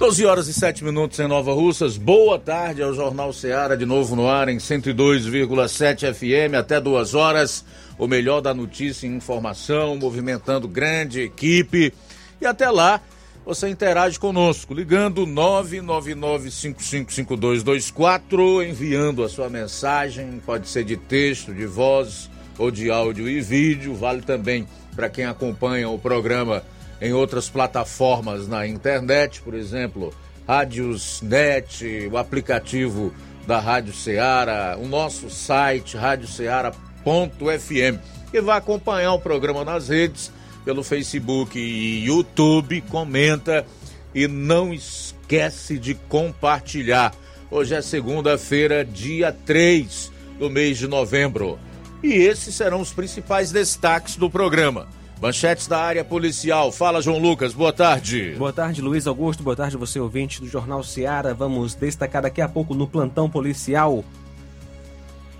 12 horas e 7 minutos em Nova Russas. Boa tarde ao Jornal Seara, de novo no ar em 102,7 FM, até duas horas. O melhor da notícia e informação, movimentando grande equipe. E até lá, você interage conosco, ligando 999-555224, enviando a sua mensagem, pode ser de texto, de voz ou de áudio e vídeo. Vale também para quem acompanha o programa em outras plataformas na internet, por exemplo, Rádios Net, o aplicativo da Rádio Ceará, o nosso site radioceara.fm e vai acompanhar o programa nas redes, pelo Facebook e YouTube, comenta e não esquece de compartilhar. Hoje é segunda-feira, dia 3 do mês de novembro. E esses serão os principais destaques do programa. Manchetes da área policial. Fala, João Lucas. Boa tarde. Boa tarde, Luiz Augusto. Boa tarde, você ouvinte do Jornal Seara. Vamos destacar daqui a pouco no plantão policial.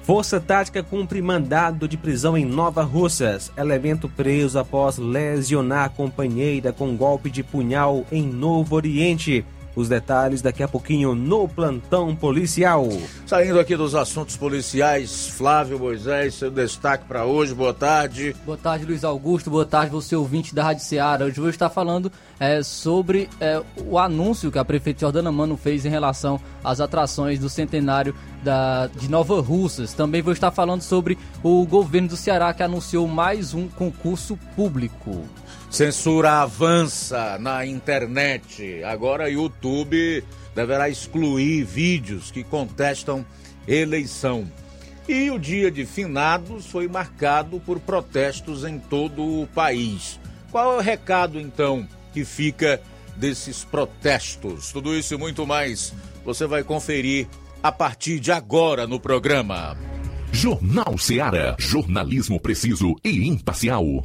Força Tática cumpre mandado de prisão em Nova Russas. Elemento preso após lesionar companheira com golpe de punhal em Novo Oriente. Os detalhes daqui a pouquinho no plantão policial. Saindo aqui dos assuntos policiais, Flávio Moisés, seu destaque para hoje. Boa tarde. Boa tarde, Luiz Augusto. Boa tarde, você ouvinte da Rádio Ceará. Hoje vou estar falando é, sobre é, o anúncio que a prefeita Jordana Mano fez em relação às atrações do centenário da, de Nova Russas. Também vou estar falando sobre o governo do Ceará que anunciou mais um concurso público. Censura avança na internet. Agora YouTube deverá excluir vídeos que contestam eleição. E o dia de finados foi marcado por protestos em todo o país. Qual é o recado então que fica desses protestos? Tudo isso e muito mais você vai conferir a partir de agora no programa. Jornal Ceará, jornalismo preciso e imparcial.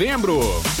novembro.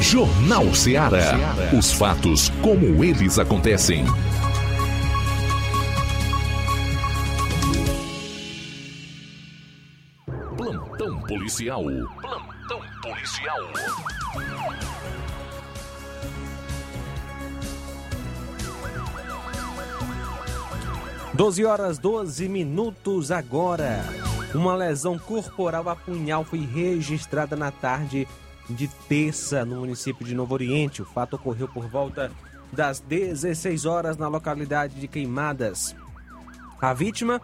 Jornal Ceará. Os fatos como eles acontecem. Plantão policial. Plantão policial. 12 horas 12 minutos agora. Uma lesão corporal a punhal foi registrada na tarde de terça no município de Novo Oriente. O fato ocorreu por volta das 16 horas na localidade de Queimadas. A vítima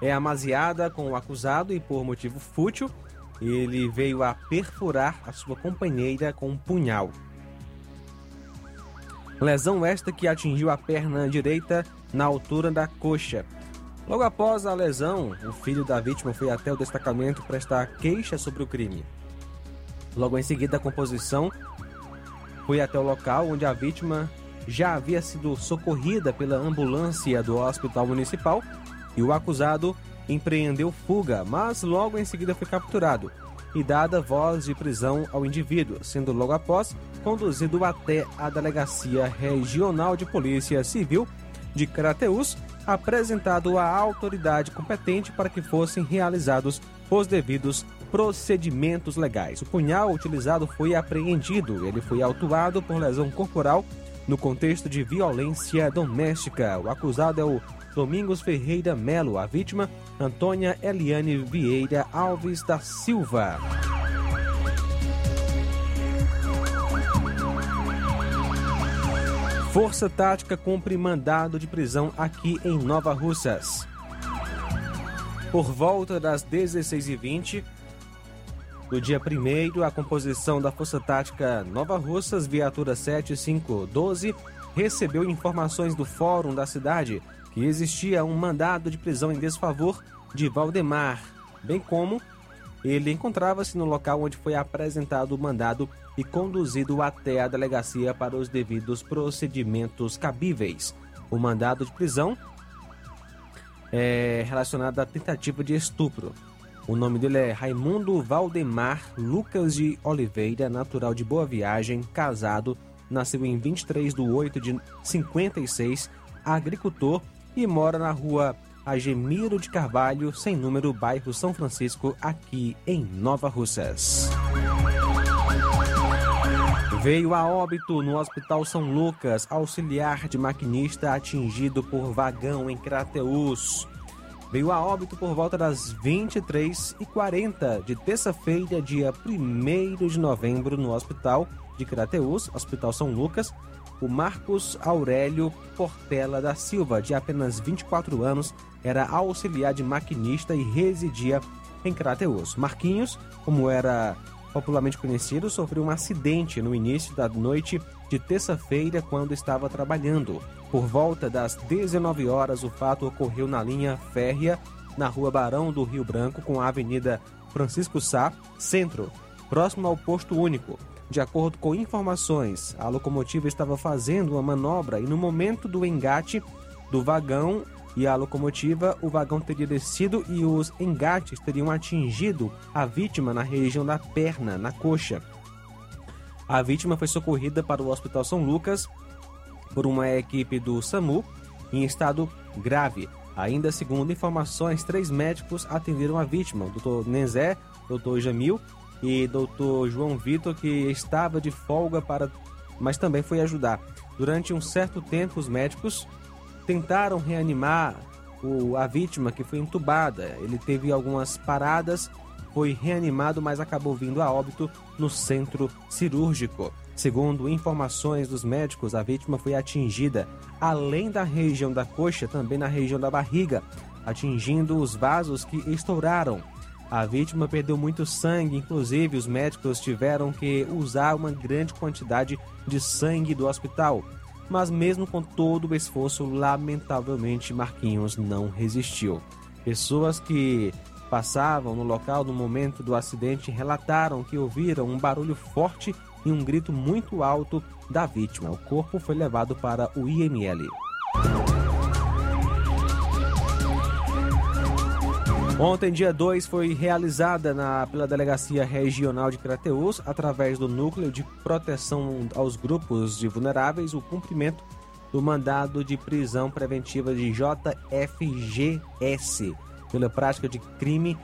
é amaziada com o acusado e por motivo fútil, ele veio a perfurar a sua companheira com um punhal. Lesão esta que atingiu a perna direita na altura da coxa. Logo após a lesão, o filho da vítima foi até o destacamento prestar queixa sobre o crime. Logo em seguida, a composição foi até o local onde a vítima já havia sido socorrida pela ambulância do hospital municipal e o acusado empreendeu fuga, mas logo em seguida foi capturado e dada voz de prisão ao indivíduo, sendo logo após conduzido até a Delegacia Regional de Polícia Civil de Crateús, apresentado à autoridade competente para que fossem realizados os devidos procedimentos legais. O punhal utilizado foi apreendido. Ele foi autuado por lesão corporal no contexto de violência doméstica. O acusado é o Domingos Ferreira Melo, a vítima Antônia Eliane Vieira Alves da Silva. Força Tática cumpre mandado de prisão aqui em Nova Russas. Por volta das 16h20 do dia 1 a composição da Força Tática Nova Russas, viatura 7512, recebeu informações do Fórum da cidade que existia um mandado de prisão em desfavor de Valdemar, bem como ele encontrava-se no local onde foi apresentado o mandado e conduzido até a delegacia para os devidos procedimentos cabíveis. O mandado de prisão é relacionado à tentativa de estupro. O nome dele é Raimundo Valdemar Lucas de Oliveira, natural de Boa Viagem, casado, nasceu em 23 de 8 de 56, agricultor e mora na rua Agemiro de Carvalho, sem número, bairro São Francisco, aqui em Nova Russas. Veio a óbito no Hospital São Lucas, auxiliar de maquinista atingido por vagão em Crateús. Veio a óbito por volta das 23h40 de terça-feira, dia 1 de novembro, no Hospital de Crateús, Hospital São Lucas, o Marcos Aurélio Portela da Silva, de apenas 24 anos, era auxiliar de maquinista e residia em Crateús. Marquinhos, como era popularmente conhecido, sofreu um acidente no início da noite de terça-feira quando estava trabalhando. Por volta das 19 horas, o fato ocorreu na linha férrea na rua Barão do Rio Branco com a Avenida Francisco Sá, centro, próximo ao posto único. De acordo com informações, a locomotiva estava fazendo uma manobra e no momento do engate do vagão e a locomotiva, o vagão teria descido e os engates teriam atingido a vítima na região da perna, na coxa. A vítima foi socorrida para o Hospital São Lucas por uma equipe do SAMU em estado grave. Ainda segundo informações, três médicos atenderam a vítima, o Dr. Nezé, Dr. Jamil e Dr. João Vitor, que estava de folga para, mas também foi ajudar. Durante um certo tempo, os médicos tentaram reanimar o, a vítima que foi entubada. Ele teve algumas paradas, foi reanimado, mas acabou vindo a óbito no centro cirúrgico. Segundo informações dos médicos, a vítima foi atingida além da região da coxa, também na região da barriga, atingindo os vasos que estouraram. A vítima perdeu muito sangue, inclusive os médicos tiveram que usar uma grande quantidade de sangue do hospital. Mas mesmo com todo o esforço, lamentavelmente Marquinhos não resistiu. Pessoas que passavam no local no momento do acidente relataram que ouviram um barulho forte e um grito muito alto da vítima. O corpo foi levado para o IML. Ontem, dia 2, foi realizada na, pela Delegacia Regional de Crateús, através do Núcleo de Proteção aos Grupos de Vulneráveis, o cumprimento do mandado de prisão preventiva de JFGS pela prática de crime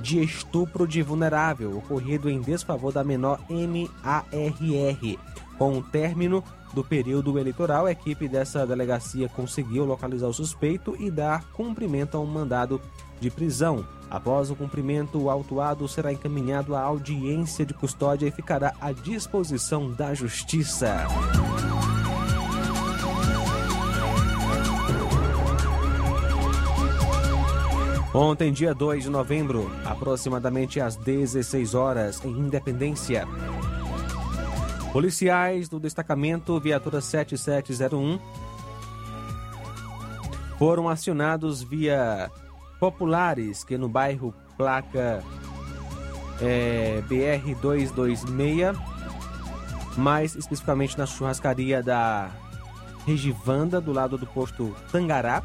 de estupro de vulnerável ocorrido em desfavor da menor MARR. Com o término do período eleitoral, a equipe dessa delegacia conseguiu localizar o suspeito e dar cumprimento a um mandado de prisão. Após o cumprimento, o autuado será encaminhado à audiência de custódia e ficará à disposição da Justiça. Ontem, dia 2 de novembro, aproximadamente às 16 horas, em Independência, policiais do destacamento Viatura 7701 foram acionados via populares que no bairro placa é, BR 226, mais especificamente na churrascaria da Regivanda, do lado do posto Tangará,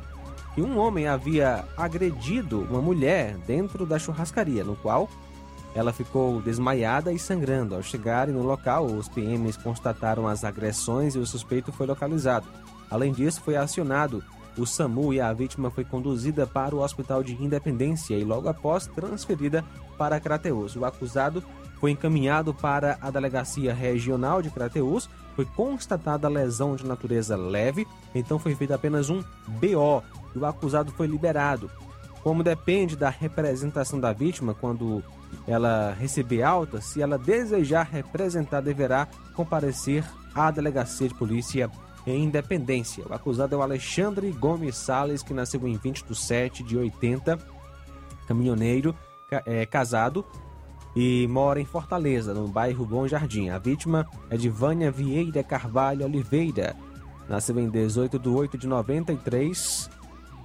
que um homem havia agredido uma mulher dentro da churrascaria, no qual ela ficou desmaiada e sangrando. Ao chegarem no local, os PMs constataram as agressões e o suspeito foi localizado. Além disso, foi acionado o SAMU e a vítima foi conduzida para o Hospital de Independência e logo após transferida para Crateus. O acusado foi encaminhado para a Delegacia Regional de Crateus, foi constatada lesão de natureza leve, então foi feito apenas um BO e o acusado foi liberado. Como depende da representação da vítima quando ela receber alta, se ela desejar representar, deverá comparecer à delegacia de polícia em Independência. O acusado é o Alexandre Gomes Sales, que nasceu em 20 de 7 de 80, caminhoneiro, é, casado e mora em Fortaleza, no bairro Bom Jardim. A vítima é de Vânia Vieira Carvalho Oliveira, nasceu em 18 de 8 de 93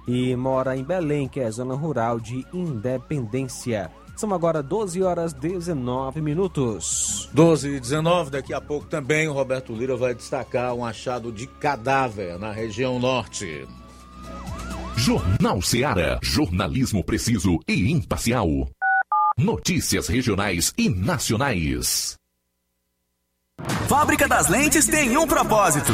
e mora em Belém, que é zona rural de Independência. São agora 12 horas 19 minutos. 12 e 19, daqui a pouco também o Roberto Lira vai destacar um achado de cadáver na região norte. Jornal Seara. Jornalismo preciso e imparcial. Notícias regionais e nacionais. Fábrica das Lentes tem um propósito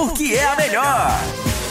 porque é a melhor.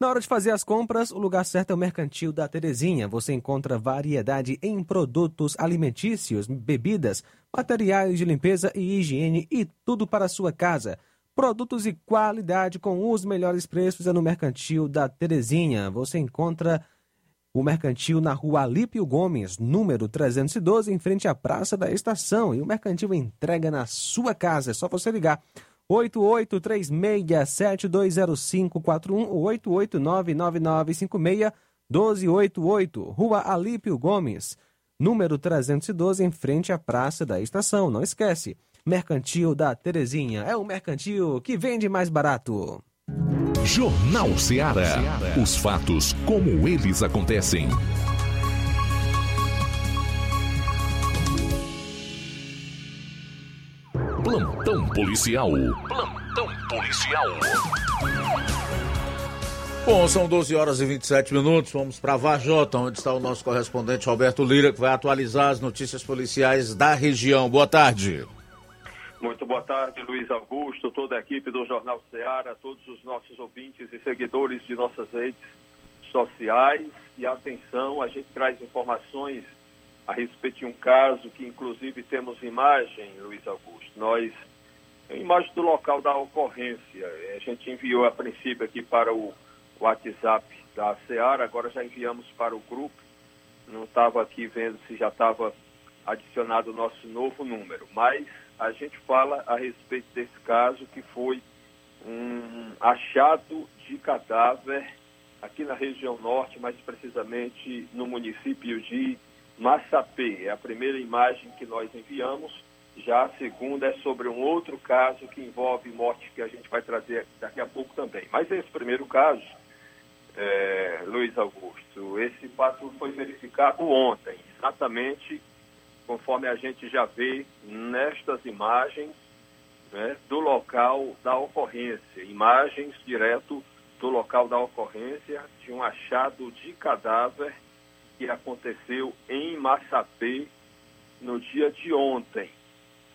Na hora de fazer as compras, o lugar certo é o Mercantil da Terezinha. Você encontra variedade em produtos alimentícios, bebidas, materiais de limpeza e higiene e tudo para a sua casa. Produtos de qualidade com os melhores preços é no Mercantil da Terezinha. Você encontra o Mercantil na rua Alípio Gomes, número 312, em frente à Praça da Estação. E o Mercantil entrega na sua casa. É só você ligar 8836720541 ou 88999561288, Rua Alípio Gomes, número 312, em frente à Praça da Estação. Não esquece, Mercantil da Terezinha é o mercantil que vende mais barato. Jornal Ceará. Os fatos como eles acontecem. Plantão policial. Plantão policial. Bom, são 12 horas e 27 minutos. Vamos para Vajota, onde está o nosso correspondente Roberto Lira, que vai atualizar as notícias policiais da região. Boa tarde. Muito boa tarde, Luiz Augusto, toda a equipe do Jornal Ceará, todos os nossos ouvintes e seguidores de nossas redes sociais. E atenção, a gente traz informações a respeito de um caso que, inclusive, temos imagem, Luiz Augusto. Nós, imagem do local da ocorrência. A gente enviou a princípio aqui para o WhatsApp da Seara, agora já enviamos para o grupo. Não estava aqui vendo se já estava adicionado o nosso novo número, mas a gente fala a respeito desse caso que foi um achado de cadáver aqui na região norte, mais precisamente no município de Massapê. É a primeira imagem que nós enviamos. Já a segunda é sobre um outro caso que envolve morte que a gente vai trazer daqui a pouco também. Mas esse primeiro caso, é, Luiz Augusto, esse fato foi verificado ontem, exatamente conforme a gente já vê nestas imagens né, do local da ocorrência, imagens direto do local da ocorrência de um achado de cadáver que aconteceu em Massapê no dia de ontem.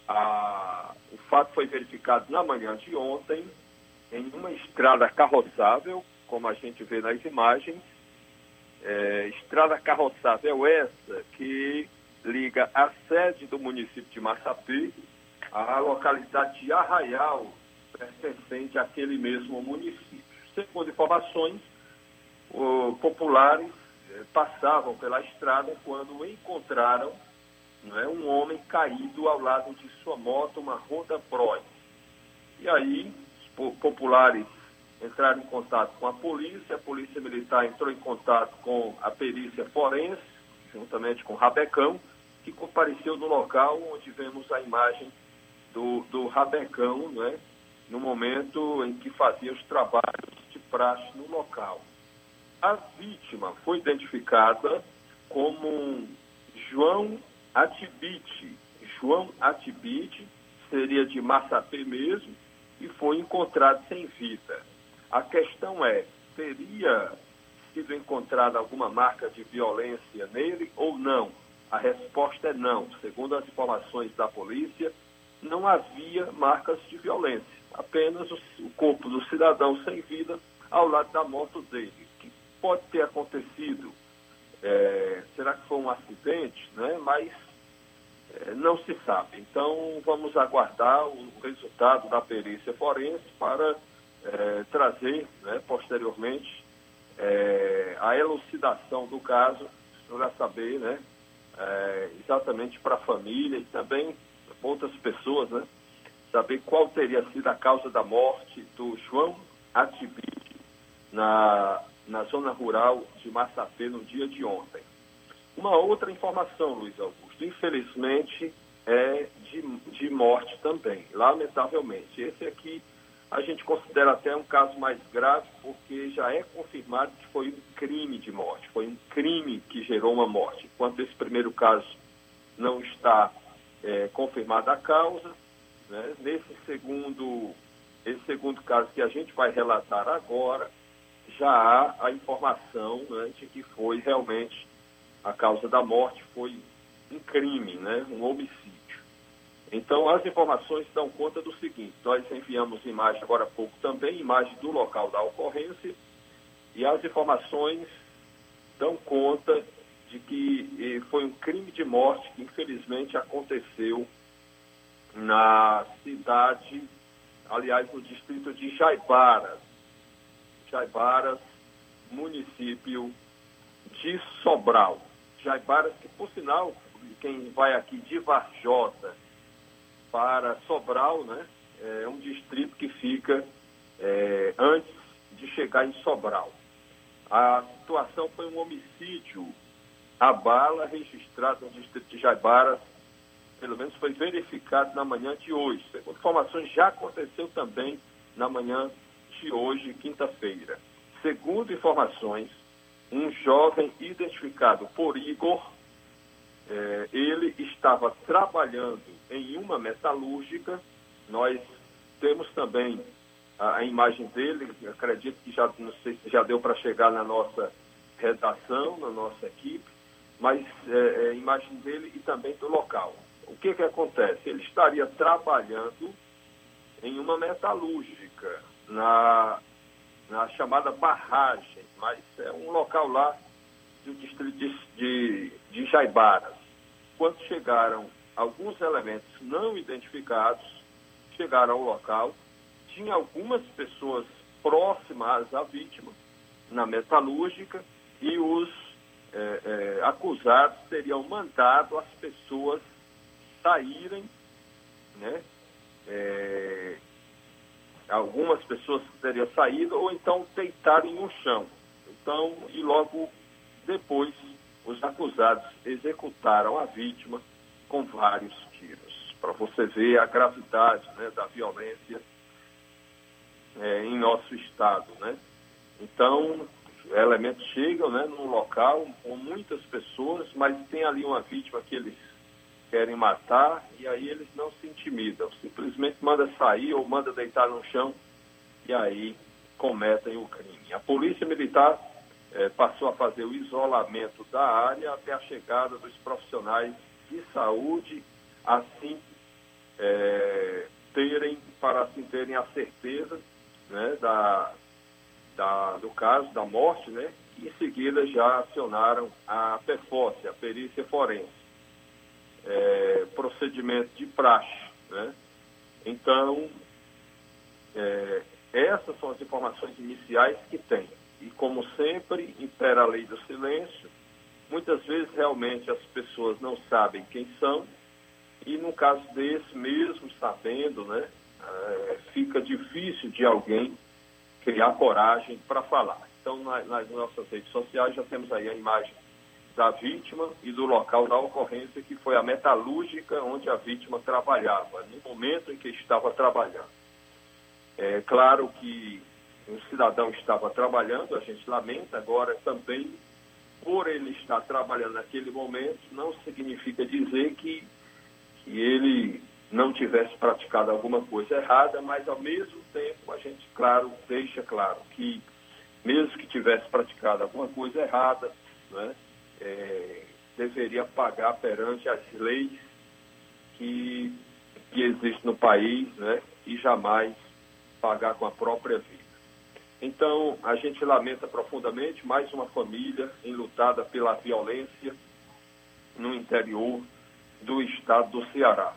Ah, o fato foi verificado na manhã de ontem em uma estrada carroçável, como a gente vê nas imagens. É, estrada carroçável essa que liga a sede do município de Massapê à localidade de Arraial, pertencente àquele mesmo município. Segundo informações, populares eh, passavam pela estrada quando encontraram não é, um homem caído ao lado de sua moto, uma Honda Bros. E aí, os populares entraram em contato com a polícia, a polícia militar entrou em contato com a perícia forense, juntamente com o Rabecão, que compareceu no local onde vemos a imagem do, do Rabecão, né, no momento em que fazia os trabalhos de praxe no local. A vítima foi identificada como João Atibite. João Atibite seria de Massapê mesmo e foi encontrado sem vida. A questão é, teria sido encontrada alguma marca de violência nele ou não? A resposta é não. Segundo as informações da polícia, não havia marcas de violência, apenas o, corpo do cidadão sem vida ao lado da moto dele. Pode ter acontecido, é, será que foi um acidente, né? mas é, não se sabe. Então vamos aguardar o resultado da perícia forense para é, trazer né, posteriormente é, a elucidação do caso para saber né, é, exatamente para a família e também outras pessoas, né? Saber qual teria sido a causa da morte do João Atibite na, na zona rural de Massapê no dia de ontem. Uma outra informação, Luiz Augusto, infelizmente é de, de morte também, lamentavelmente. Esse aqui a gente considera até um caso mais grave, porque já é confirmado que foi um crime de morte, foi um crime que gerou uma morte. Enquanto esse primeiro caso não está é, confirmada a causa. Né? Nesse segundo, esse segundo caso que a gente vai relatar agora, já há a informação né, de que foi realmente a causa da morte foi um crime, né, um homicídio. Então, as informações dão conta do seguinte: nós enviamos imagem agora há pouco também, imagem do local da ocorrência, e as informações dão conta de que eh, foi um crime de morte que infelizmente aconteceu na cidade, aliás, no distrito de Jaibaras. Jaibaras, município de Sobral. Jaibaras, que por sinal, quem vai aqui de Varjota para Sobral, né, é um distrito que fica é, antes de chegar em Sobral. A situação foi um homicídio a bala registrada no distrito de Jaibaras, pelo menos foi verificado na manhã de hoje. Segundo informações, já aconteceu também na manhã de hoje, quinta-feira. Segundo informações, um jovem identificado por Igor, eh, ele estava trabalhando em uma metalúrgica. Nós temos também a, a imagem dele, acredito que já não sei se já deu para chegar na nossa redação, na nossa equipe mas é, é, imagem dele e também do local. O que, que acontece? Ele estaria trabalhando em uma metalúrgica, na, na chamada barragem, mas é um local lá do distrito de, de, de Jaibaras. Quando chegaram alguns elementos não identificados, chegaram ao local, tinha algumas pessoas próximas à vítima na metalúrgica e os é, é, acusados teriam mandado as pessoas saírem, né? É, algumas pessoas teriam saído ou então deitarem no chão. Então, e logo depois, os acusados executaram a vítima com vários tiros. Para você ver a gravidade né, da violência é, em nosso estado, né? Então, elementos chegam né, num local com muitas pessoas, mas tem ali uma vítima que eles querem matar e aí eles não se intimidam, simplesmente manda sair ou manda deitar no chão e aí cometem o crime. A polícia militar eh, passou a fazer o isolamento da área até a chegada dos profissionais de saúde, assim eh, terem para assim terem a certeza né, da, da, do caso da morte, né? E em seguida já acionaram a PEFOSSE, a perícia forense é, procedimento de praxe. Né? Então, é, essas são as informações iniciais que tem. E como sempre, impera a lei do silêncio. Muitas vezes, realmente, as pessoas não sabem quem são. E no caso desse, mesmo sabendo, né, é, fica difícil de alguém criar coragem para falar. Então, nas, nas nossas redes sociais já temos aí a imagem da vítima e do local da ocorrência, que foi a metalúrgica onde a vítima trabalhava, no momento em que estava trabalhando. É claro que um cidadão estava trabalhando, a gente lamenta, agora também, por ele estar trabalhando naquele momento, não significa dizer que, que ele não tivesse praticado alguma coisa errada, mas ao mesmo tempo a gente, claro, deixa claro que mesmo que tivesse praticado alguma coisa errada, né, é, deveria pagar perante as leis que, que existem no país né, e jamais pagar com a própria vida. Então, a gente lamenta profundamente mais uma família enlutada pela violência no interior do estado do Ceará.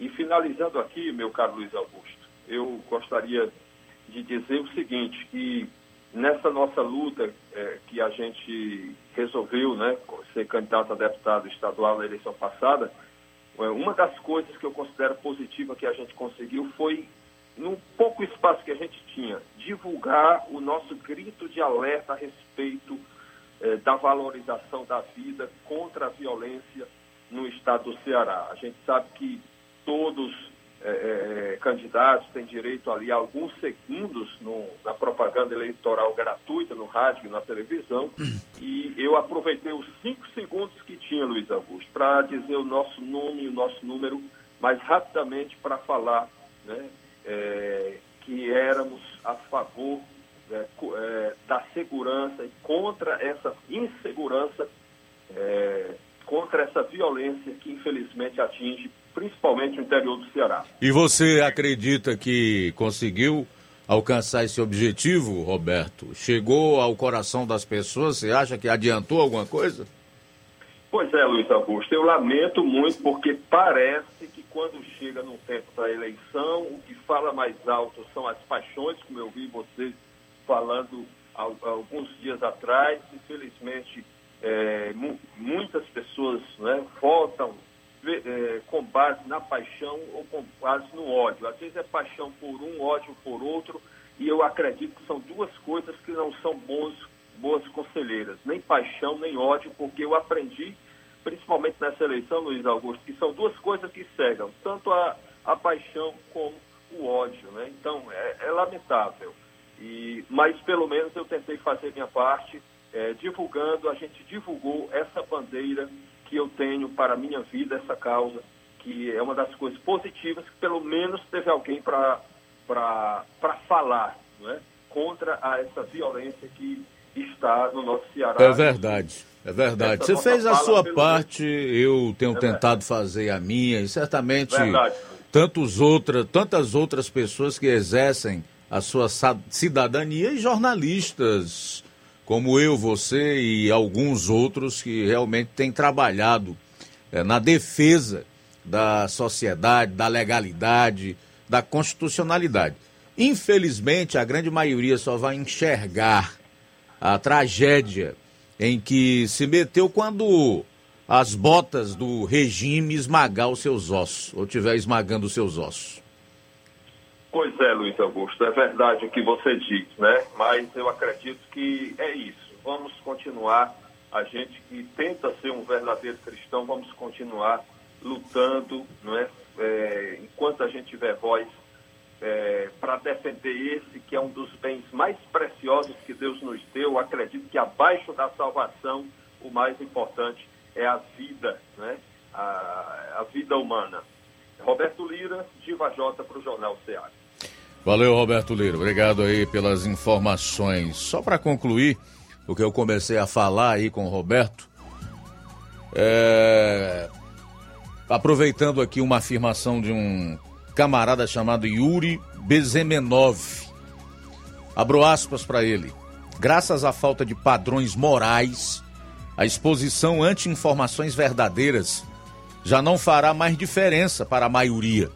E finalizando aqui, meu caro Luiz Augusto, eu gostaria de dizer o seguinte, que nessa nossa luta é, que a gente resolveu né, ser candidato a deputado estadual na eleição passada, é, uma das coisas que eu considero positiva que a gente conseguiu foi, no pouco espaço que a gente tinha, divulgar o nosso grito de alerta a respeito é, da valorização da vida contra a violência no estado do Ceará. A gente sabe que todos é, é, é, candidatos têm direito ali a alguns segundos no, na propaganda eleitoral gratuita, no rádio e na televisão. E eu aproveitei os cinco segundos que tinha, Luiz Augusto, para dizer o nosso nome e o nosso número, mais rapidamente para falar né, é, que éramos a favor é, é, da segurança e contra essa insegurança, contra essa violência que infelizmente atinge principalmente o interior do Ceará. E você acredita que conseguiu alcançar esse objetivo, Roberto? Chegou ao coração das pessoas? Você acha que adiantou alguma coisa? Pois é, Luiz Augusto, eu lamento muito porque parece que quando chega no tempo da eleição, o que fala mais alto são as paixões, como eu vi vocês falando alguns dias atrás. Infelizmente, é, muitas pessoas né, votam é, com base na paixão ou com base no ódio. Às vezes é paixão por um, ódio por outro, e eu acredito que são duas coisas que não são bons, boas conselheiras, nem paixão, nem ódio, porque eu aprendi, principalmente nessa eleição, Luiz Augusto, que são duas coisas que cegam, tanto a, a paixão como o ódio. Né? Então, é, é lamentável. E, mas pelo menos eu tentei fazer minha parte, é, divulgando, a gente divulgou essa bandeira que eu tenho para a minha vida essa causa, que é uma das coisas positivas, que pelo menos teve alguém para falar não é? contra a, essa violência que está no nosso Ceará. É verdade, é verdade. Essa Você fez a sua parte, eu tenho é tentado fazer a minha, e certamente tantos outra, tantas outras pessoas que exercem a sua cidadania e jornalistas como eu, você e alguns outros que realmente têm trabalhado é, na defesa da sociedade, da legalidade, da constitucionalidade. Infelizmente, a grande maioria só vai enxergar a tragédia em que se meteu quando as botas do regime esmagar os seus ossos, ou estiver esmagando os seus ossos. Pois é, Luiz Augusto, é verdade o que você diz, né? Mas eu acredito que é isso. vamos continuar, a gente que tenta ser um verdadeiro cristão, vamos continuar lutando, não é? É, enquanto a gente tiver voz é, para defender esse que é um dos bens mais preciosos que Deus nos deu. Eu acredito que abaixo da salvação, o mais importante é a vida, né? a, a vida humana. Roberto Lira, Diva J para o Jornal Ceará. Valeu, Roberto Lira. Obrigado aí pelas informações. Só para concluir o que eu comecei a falar aí com o Roberto, é... aproveitando aqui uma afirmação de um camarada chamado Yuri Bezemenov. Abro aspas para ele. Graças à falta de padrões morais, a exposição anti-informações verdadeiras já não fará mais diferença para a maioria.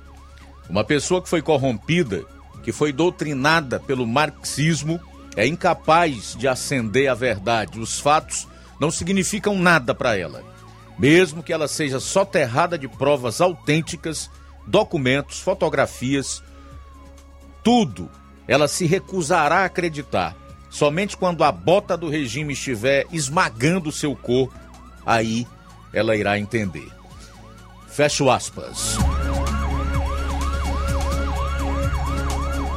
Uma pessoa que foi corrompida, que foi doutrinada pelo marxismo, é incapaz de acender a verdade. Os fatos não significam nada para ela. Mesmo que ela seja soterrada de provas autênticas documentos, fotografias, tudo. Ela se recusará a acreditar. Somente quando a bota do regime estiver esmagando seu corpo, aí ela irá entender. Fecho aspas.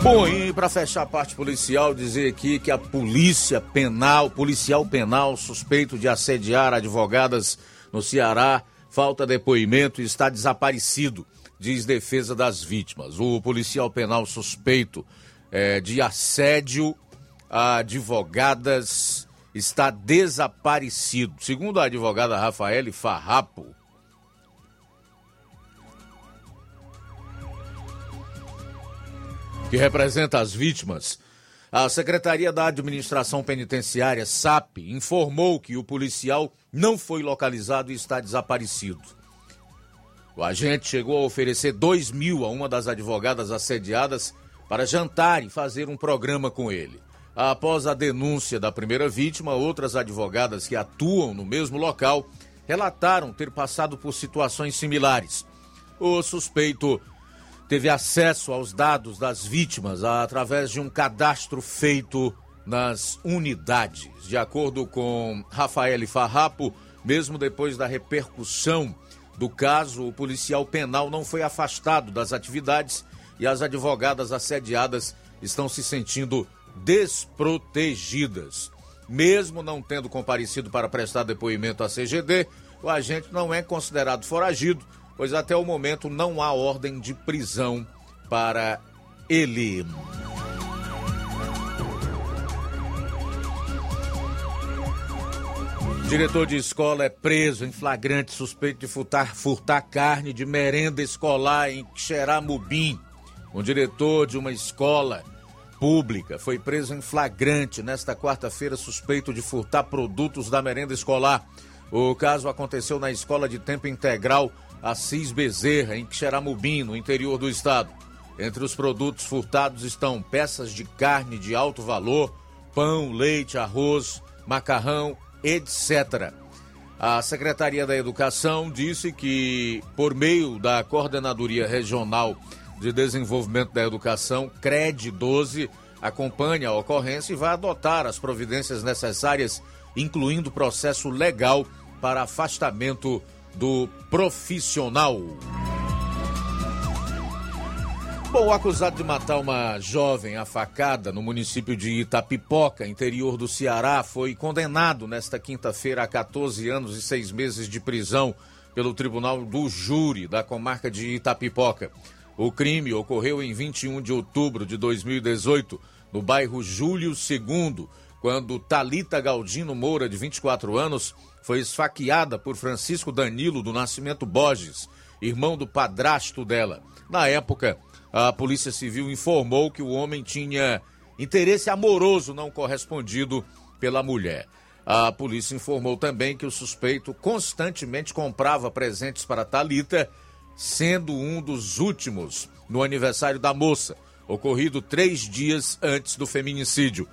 Bom, e para fechar a parte policial, dizer aqui que a polícia penal, policial penal suspeito de assediar advogadas no Ceará, falta depoimento e está desaparecido diz defesa das vítimas. O policial penal suspeito é, de assédio a advogadas está desaparecido. Segundo a advogada Rafaele Farrapo, que representa as vítimas, a Secretaria da Administração Penitenciária, SAP, informou que o policial não foi localizado e está desaparecido. O agente chegou a oferecer dois mil a uma das advogadas assediadas para jantar e fazer um programa com ele. Após a denúncia da primeira vítima, outras advogadas que atuam no mesmo local relataram ter passado por situações similares. O suspeito teve acesso aos dados das vítimas através de um cadastro feito nas unidades. De acordo com Rafael Farrapo, mesmo depois da repercussão do caso, o policial penal não foi afastado das atividades e as advogadas assediadas estão se sentindo desprotegidas. Mesmo não tendo comparecido para prestar depoimento à CGD, o agente não é considerado foragido, pois até o momento não há ordem de prisão para ele. Diretor de escola é preso em flagrante suspeito de furtar, furtar carne de merenda escolar em Xeramubim. Um diretor de uma escola pública foi preso em flagrante nesta quarta-feira suspeito de furtar produtos da merenda escolar. O caso aconteceu na escola de tempo integral Assis Bezerra, em Xeramubim, no interior do estado. Entre os produtos furtados estão peças de carne de alto valor, pão, leite, arroz, macarrão etc. A Secretaria da Educação disse que, por meio da Coordenadoria Regional de Desenvolvimento da Educação, CRED 12, acompanha a ocorrência e vai adotar as providências necessárias, incluindo processo legal para afastamento do profissional. Bom, o acusado de matar uma jovem a facada no município de Itapipoca, interior do Ceará, foi condenado nesta quinta-feira a 14 anos e 6 meses de prisão pelo Tribunal do Júri da comarca de Itapipoca. O crime ocorreu em 21 de outubro de 2018, no bairro Júlio II, quando Talita Galdino Moura, de 24 anos, foi esfaqueada por Francisco Danilo do Nascimento Borges, irmão do padrasto dela. Na época, a Polícia Civil informou que o homem tinha interesse amoroso não correspondido pela mulher. A polícia informou também que o suspeito constantemente comprava presentes para Talita, sendo um dos últimos no aniversário da moça, ocorrido três dias antes do feminicídio.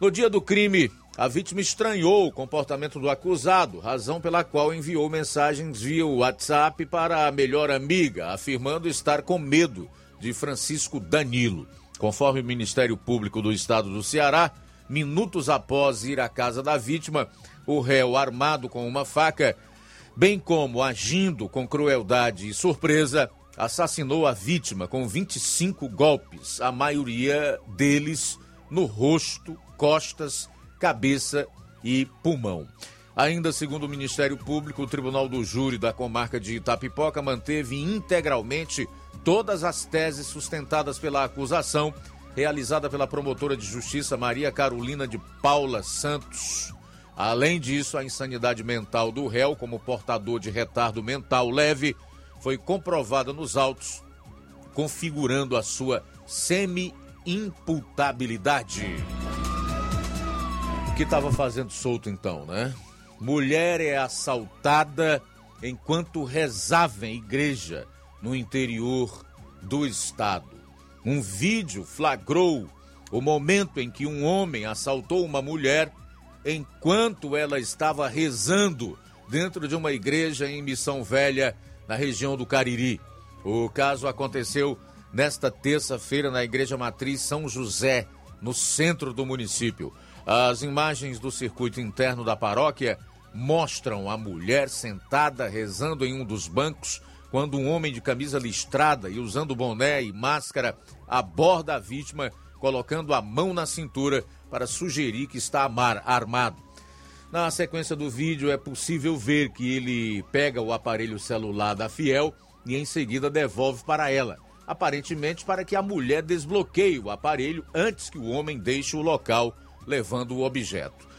No dia do crime, a vítima estranhou o comportamento do acusado, razão pela qual enviou mensagens via WhatsApp para a melhor amiga, afirmando estar com medo de Francisco Danilo. Conforme o Ministério Público do Estado do Ceará, minutos após ir à casa da vítima, o réu armado com uma faca, bem como agindo com crueldade e surpresa, assassinou a vítima com 25 golpes, a maioria deles no rosto, costas, cabeça e pulmão. Ainda segundo o Ministério Público, o Tribunal do Júri da comarca de Itapipoca manteve integralmente todas as teses sustentadas pela acusação realizada pela promotora de justiça Maria Carolina de Paula Santos. Além disso, a insanidade mental do réu, como portador de retardo mental leve, foi comprovada nos autos, configurando a sua semi-imputabilidade. Que estava fazendo solto então, né? Mulher é assaltada enquanto rezava em igreja no interior do estado. Um vídeo flagrou o momento em que um homem assaltou uma mulher enquanto ela estava rezando dentro de uma igreja em Missão Velha, na região do Cariri. O caso aconteceu nesta terça-feira na Igreja Matriz São José, no centro do município. As imagens do circuito interno da paróquia mostram a mulher sentada rezando em um dos bancos quando um homem de camisa listrada e usando boné e máscara aborda a vítima, colocando a mão na cintura para sugerir que está armado. Na sequência do vídeo é possível ver que ele pega o aparelho celular da fiel e em seguida devolve para ela, aparentemente para que a mulher desbloqueie o aparelho antes que o homem deixe o local levando o objeto.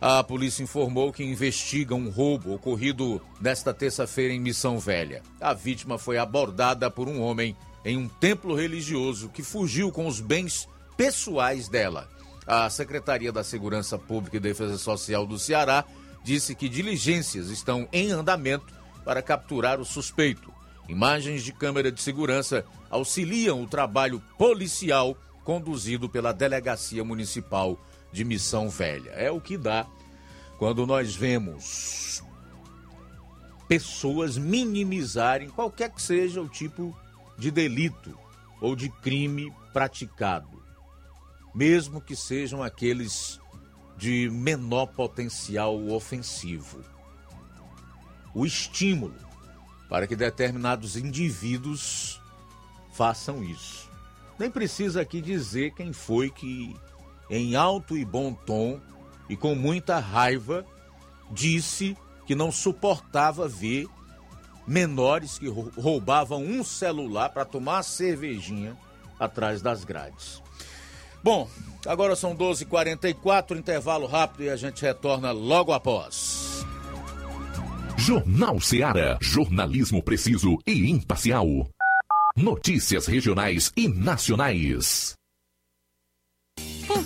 A polícia informou que investiga um roubo ocorrido nesta terça-feira em Missão Velha. A vítima foi abordada por um homem em um templo religioso que fugiu com os bens pessoais dela. A Secretaria da Segurança Pública e Defesa Social do Ceará disse que diligências estão em andamento para capturar o suspeito. Imagens de câmera de segurança auxiliam o trabalho policial conduzido pela Delegacia Municipal de Missão Velha. É o que dá quando nós vemos pessoas minimizarem qualquer que seja o tipo de delito ou de crime praticado, mesmo que sejam aqueles de menor potencial ofensivo. O estímulo para que determinados indivíduos façam isso. Nem precisa aqui dizer quem foi que em alto e bom tom e com muita raiva, disse que não suportava ver menores que roubavam um celular para tomar cervejinha atrás das grades. Bom, agora são 12h44, intervalo rápido e a gente retorna logo após. Jornal Seara. Jornalismo preciso e imparcial. Notícias regionais e nacionais.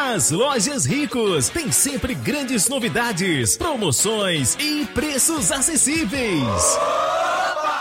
As lojas Ricos têm sempre grandes novidades, promoções e preços acessíveis.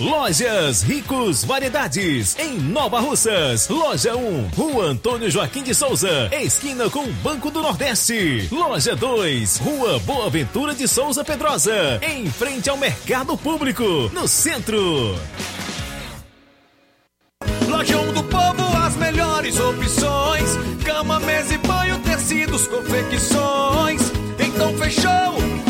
Lojas Ricos Variedades, em Nova Russas. Loja 1, Rua Antônio Joaquim de Souza, esquina com o Banco do Nordeste. Loja 2, Rua Boa Ventura de Souza Pedrosa, em frente ao Mercado Público, no centro. Lojão do Povo, as melhores opções: cama, mesa e banho, tecidos, confecções. Então fechou,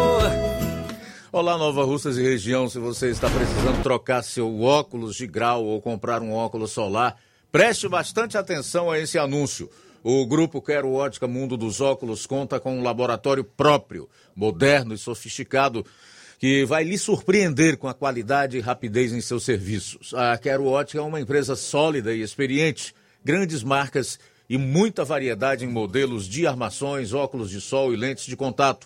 Olá, Nova Russas e região. Se você está precisando trocar seu óculos de grau ou comprar um óculos solar, preste bastante atenção a esse anúncio. O grupo Quero Ótica Mundo dos Óculos conta com um laboratório próprio, moderno e sofisticado, que vai lhe surpreender com a qualidade e rapidez em seus serviços. A Quero Ótica é uma empresa sólida e experiente, grandes marcas e muita variedade em modelos de armações, óculos de sol e lentes de contato.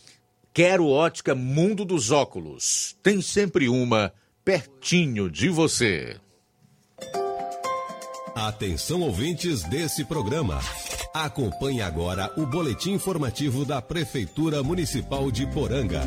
Quero Ótica Mundo dos Óculos. Tem sempre uma pertinho de você. Atenção ouvintes desse programa. Acompanhe agora o boletim informativo da Prefeitura Municipal de Poranga.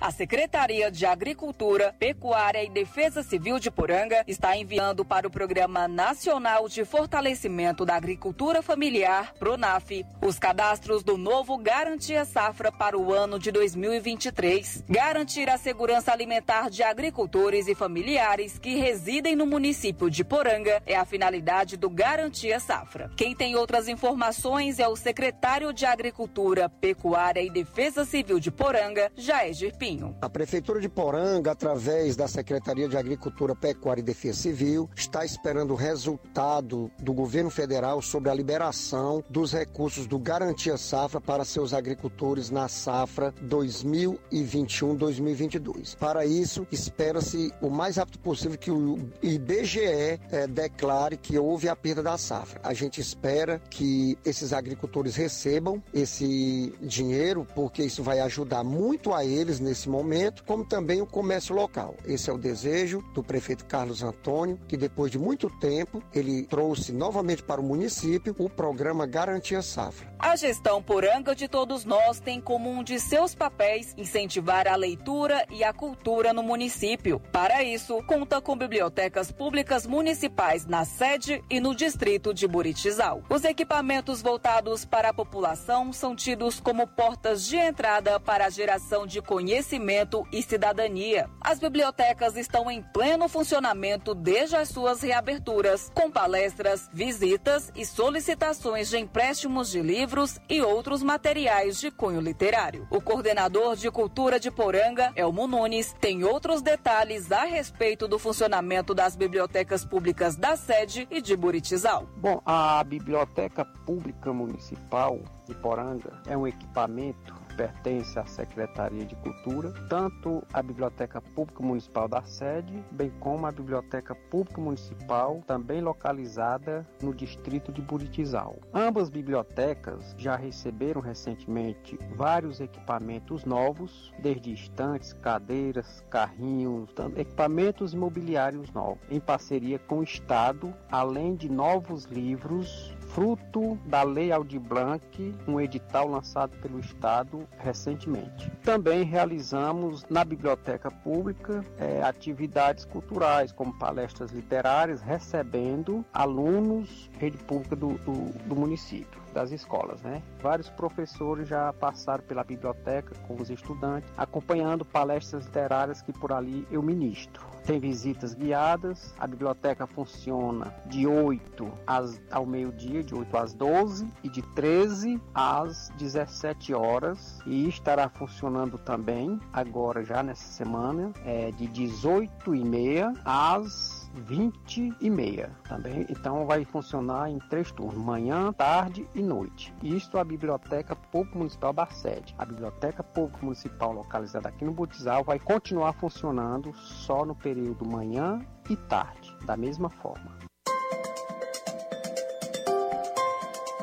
A Secretaria de Agricultura, Pecuária e Defesa Civil de Poranga está enviando para o Programa Nacional de Fortalecimento da Agricultura Familiar, PRONAF, os cadastros do novo Garantia Safra para o ano de 2023. Garantir a segurança alimentar de agricultores e familiares que residem no município de Poranga é a finalidade do Garantia Safra. Quem tem outras informações é o secretário de Agricultura, Pecuária e Defesa Civil de Poranga, Jair Girpinho. A Prefeitura de Poranga, através da Secretaria de Agricultura, Pecuária e Defesa Civil, está esperando o resultado do governo federal sobre a liberação dos recursos do Garantia Safra para seus agricultores na safra 2021-2022. Para isso, espera-se o mais rápido possível que o IBGE eh, declare que houve a perda da safra. A gente espera que esses agricultores recebam esse dinheiro, porque isso vai ajudar muito a eles nesse momento, como também o comércio local. Esse é o desejo do prefeito Carlos Antônio, que depois de muito tempo ele trouxe novamente para o município o programa Garantia Safra. A gestão poranga de todos nós tem como um de seus papéis incentivar a leitura e a cultura no município. Para isso, conta com bibliotecas públicas municipais na sede e no distrito de Buritizal. Os equipamentos voltados para a população são tidos como portas de entrada para a geração de conhecimento e cidadania. As bibliotecas estão em pleno funcionamento desde as suas reaberturas, com palestras, visitas e solicitações de empréstimos de livros e outros materiais de cunho literário. O coordenador de cultura de Poranga, Elmo Nunes, tem outros detalhes a respeito do funcionamento das bibliotecas públicas da sede e de Buritizal. Bom, a biblioteca pública Pública Municipal de Poranga é um equipamento que pertence à Secretaria de Cultura, tanto a Biblioteca Pública Municipal da sede, bem como a Biblioteca Pública Municipal, também localizada no distrito de Buritizal. Ambas bibliotecas já receberam recentemente vários equipamentos novos, desde estantes, cadeiras, carrinhos, equipamentos imobiliários novos, em parceria com o Estado, além de novos livros fruto da Lei Aldir Blanc, um edital lançado pelo Estado recentemente. Também realizamos na biblioteca pública é, atividades culturais, como palestras literárias, recebendo alunos rede pública do, do, do município das escolas, né? Vários professores já passaram pela biblioteca com os estudantes, acompanhando palestras literárias que por ali eu ministro. Tem visitas guiadas, a biblioteca funciona de 8 às, ao meio-dia, de 8 às 12 e de 13 às 17 horas e estará funcionando também agora já nessa semana é, de 18 e meia às 20 e meia também. Então vai funcionar em três turnos, manhã, tarde e noite. Isto a Biblioteca Pública Municipal da sede. A Biblioteca Pública Municipal localizada aqui no Butizal vai continuar funcionando só no período manhã e tarde, da mesma forma.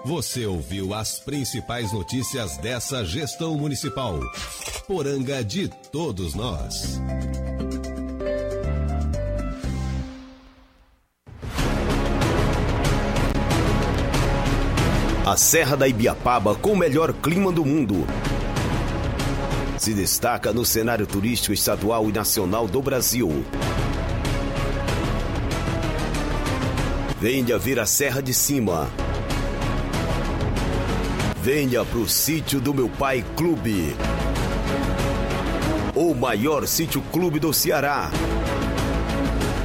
Você ouviu as principais notícias dessa gestão municipal. Poranga de todos nós. A Serra da Ibiapaba com o melhor clima do mundo. Se destaca no cenário turístico estadual e nacional do Brasil. Venha ver a Serra de Cima. Venha pro sítio do meu pai Clube. O maior sítio clube do Ceará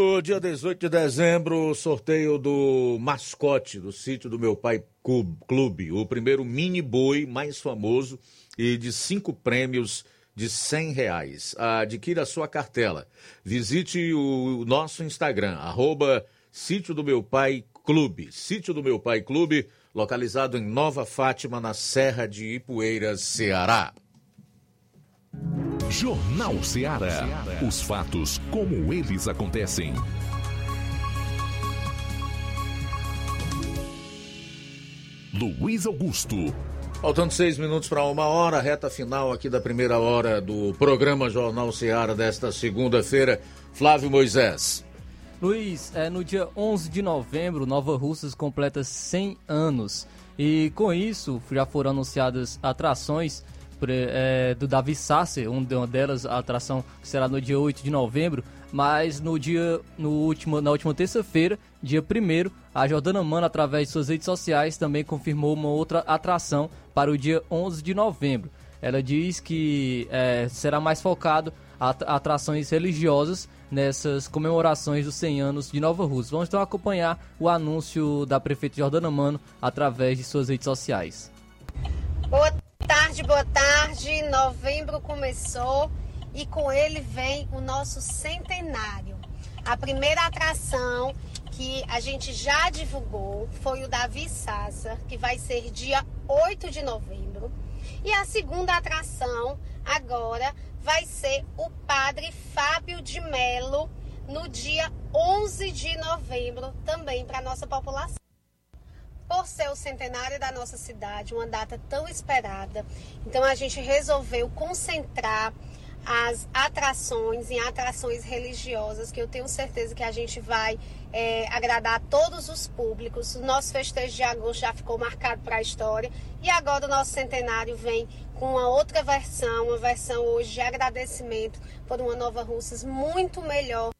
O dia 18 de dezembro, sorteio do mascote do sítio do meu pai Clube, o primeiro mini boi mais famoso e de cinco prêmios de cem reais. Adquira sua cartela. Visite o nosso Instagram, arroba sítio do meu pai Clube. Sítio do meu pai Clube, localizado em Nova Fátima, na Serra de Ipueiras, Ceará. Jornal Ceará. Os fatos como eles acontecem. Luiz Augusto. Faltando seis minutos para uma hora, reta final aqui da primeira hora do programa Jornal Ceará desta segunda-feira. Flávio Moisés. Luiz, é, no dia 11 de novembro, Nova Russas completa 100 anos. E com isso, já foram anunciadas atrações é, do Davi Sasser, uma delas, a atração que será no dia 8 de novembro, mas no dia, no último, na última terça-feira, dia 1 a Jordana Mano, através de suas redes sociais, também confirmou uma outra atração para o dia 11 de novembro. Ela diz que é, será mais focado atrações religiosas nessas comemorações dos 100 anos de Nova Rússia. Vamos então acompanhar o anúncio da prefeita Jordana Mano através de suas redes sociais. Boa tarde, boa tarde. Novembro começou e com ele vem o nosso centenário. A primeira atração que a gente já divulgou foi o Davi Sassa, que vai ser dia 8 de novembro. E a segunda atração agora vai ser o Padre Fábio de Melo no dia 11 de novembro, também para nossa população por ser o centenário da nossa cidade, uma data tão esperada. Então a gente resolveu concentrar as atrações em atrações religiosas, que eu tenho certeza que a gente vai é, agradar todos os públicos. O nosso festejo de agosto já ficou marcado para a história e agora o nosso centenário vem com uma outra versão, uma versão hoje de agradecimento por uma Nova Russas muito melhor.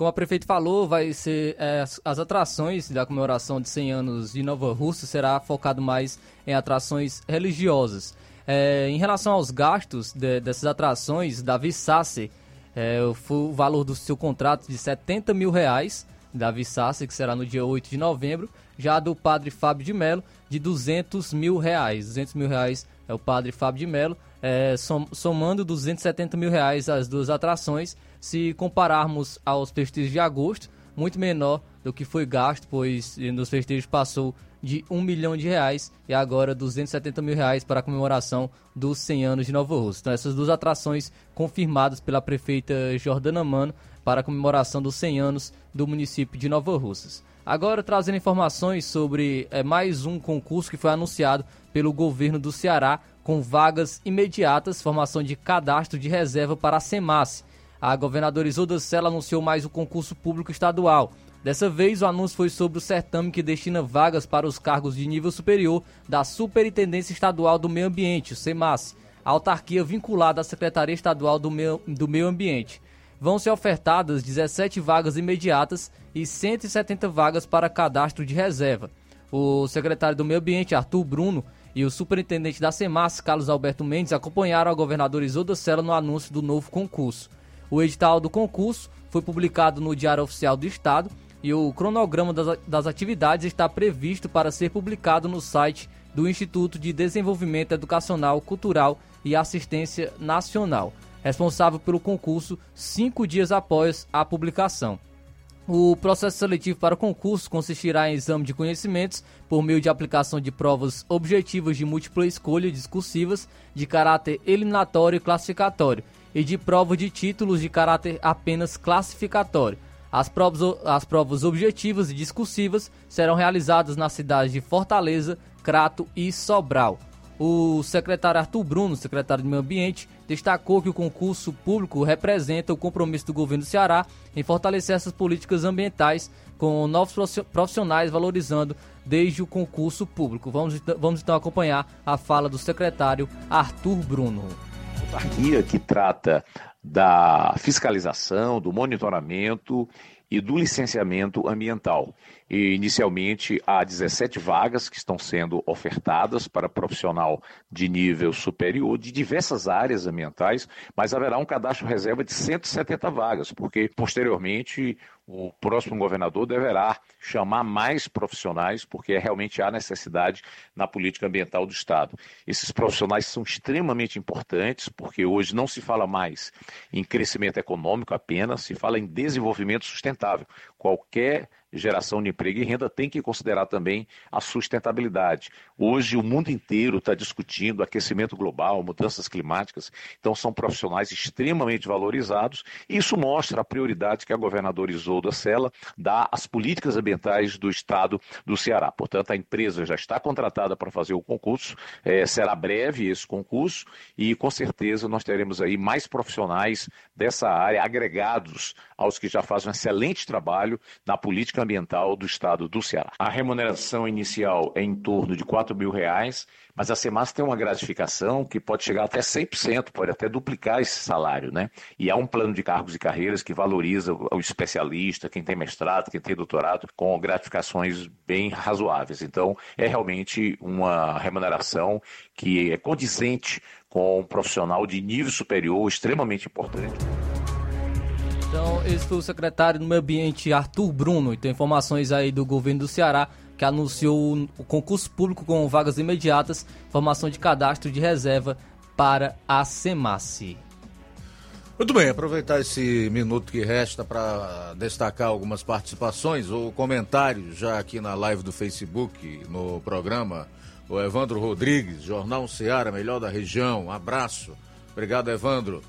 Como a prefeita falou, vai ser é, as, atrações da comemoração de 100 anos de Nova Rússia será focado mais em atrações religiosas. É, em relação aos gastos de, dessas atrações, Davi Sassi, é, o valor do seu contrato de 70 mil reais, Davi Sassi, que será no dia 8 de novembro, já do padre Fábio de Melo, de 200 mil reais. 200 mil reais é o padre Fábio de Melo, é, som, somando 270 mil reais as duas atrações, se compararmos aos festejos de agosto, muito menor do que foi gasto, pois nos festejos passou de 1 milhão de reais e agora 270 mil reais para a comemoração dos 100 anos de Nova Rússia. Então essas duas atrações confirmadas pela prefeita Jordana Mano para a comemoração dos 100 anos do município de Nova Russas. Agora trazendo informações sobre é, mais um concurso que foi anunciado pelo governo do Ceará com vagas imediatas, formação de cadastro de reserva para a SEMAS. A governadora Isolda Sela anunciou mais o concurso público estadual. Dessa vez, o anúncio foi sobre o certame que destina vagas para os cargos de nível superior da Superintendência Estadual do Meio Ambiente, o SEMAS, a autarquia vinculada à Secretaria Estadual do Meio, do Meio Ambiente. Vão ser ofertadas 17 vagas imediatas e 170 vagas para cadastro de reserva. O secretário do Meio Ambiente, Arthur Bruno, e o superintendente da SEMAS, Carlos Alberto Mendes, acompanharam a governadora Isolda Sela no anúncio do novo concurso. O edital do concurso foi publicado no Diário Oficial do Estado e o cronograma das, atividades está previsto para ser publicado no site do Instituto de Desenvolvimento Educacional, Cultural e Assistência Nacional, responsável pelo concurso cinco dias após a publicação. O processo seletivo para o concurso consistirá em exame de conhecimentos por meio de aplicação de provas objetivas de múltipla escolha discursivas de caráter eliminatório e classificatório e de prova de títulos de caráter apenas classificatório as provas, as provas objetivas e discursivas serão realizadas nas cidades de Fortaleza, Crato e Sobral. O secretário Arthur Bruno, secretário de Meio Ambiente, destacou que o concurso público representa o compromisso do governo do Ceará em fortalecer essas políticas ambientais com novos profissionais valorizando desde o concurso público. Vamos, vamos então acompanhar a fala do secretário Arthur Bruno. Autarquia que trata da fiscalização, do monitoramento e do licenciamento ambiental. E, inicialmente, há 17 vagas que estão sendo ofertadas para profissional de nível superior de diversas áreas ambientais, mas haverá um cadastro reserva de 170 vagas, porque posteriormente o próximo governador deverá chamar mais profissionais, porque realmente há necessidade na política ambiental do Estado. Esses profissionais são extremamente importantes, porque hoje não se fala mais em crescimento econômico apenas, se fala em desenvolvimento sustentável. Qualquer geração de emprego e renda tem que considerar também a sustentabilidade. Hoje o mundo inteiro está discutindo aquecimento global, mudanças climáticas, então são profissionais extremamente valorizados e isso mostra a prioridade que a governadora Isolda Sela dá às políticas ambientais do estado do Ceará. Portanto, a empresa já está contratada para fazer o concurso, é, será breve esse concurso e com certeza nós teremos aí mais profissionais dessa área agregados aos que já fazem um excelente trabalho na política ambiental do estado do Ceará. A remuneração inicial é em torno de 4 mil reais, mas a Semas tem uma gratificação que pode chegar até 100%, pode até duplicar esse salário, né? E há um plano de cargos e carreiras que valoriza o especialista, quem tem mestrado, quem tem doutorado, com gratificações bem razoáveis. Então, é realmente uma remuneração que é condizente com um profissional de nível superior extremamente importante. Então, esse foi o secretário do Meio Ambiente, Arthur Bruno, e tem informações aí do governo do Ceará, que anunciou o concurso público com vagas imediatas, formação de cadastro de reserva para a SEMASSE. Muito bem, aproveitar esse minuto que resta para destacar algumas participações ou comentários já aqui na live do Facebook, no programa. O Evandro Rodrigues, Jornal Ceará, melhor da região. Um abraço. Obrigado, Evandro.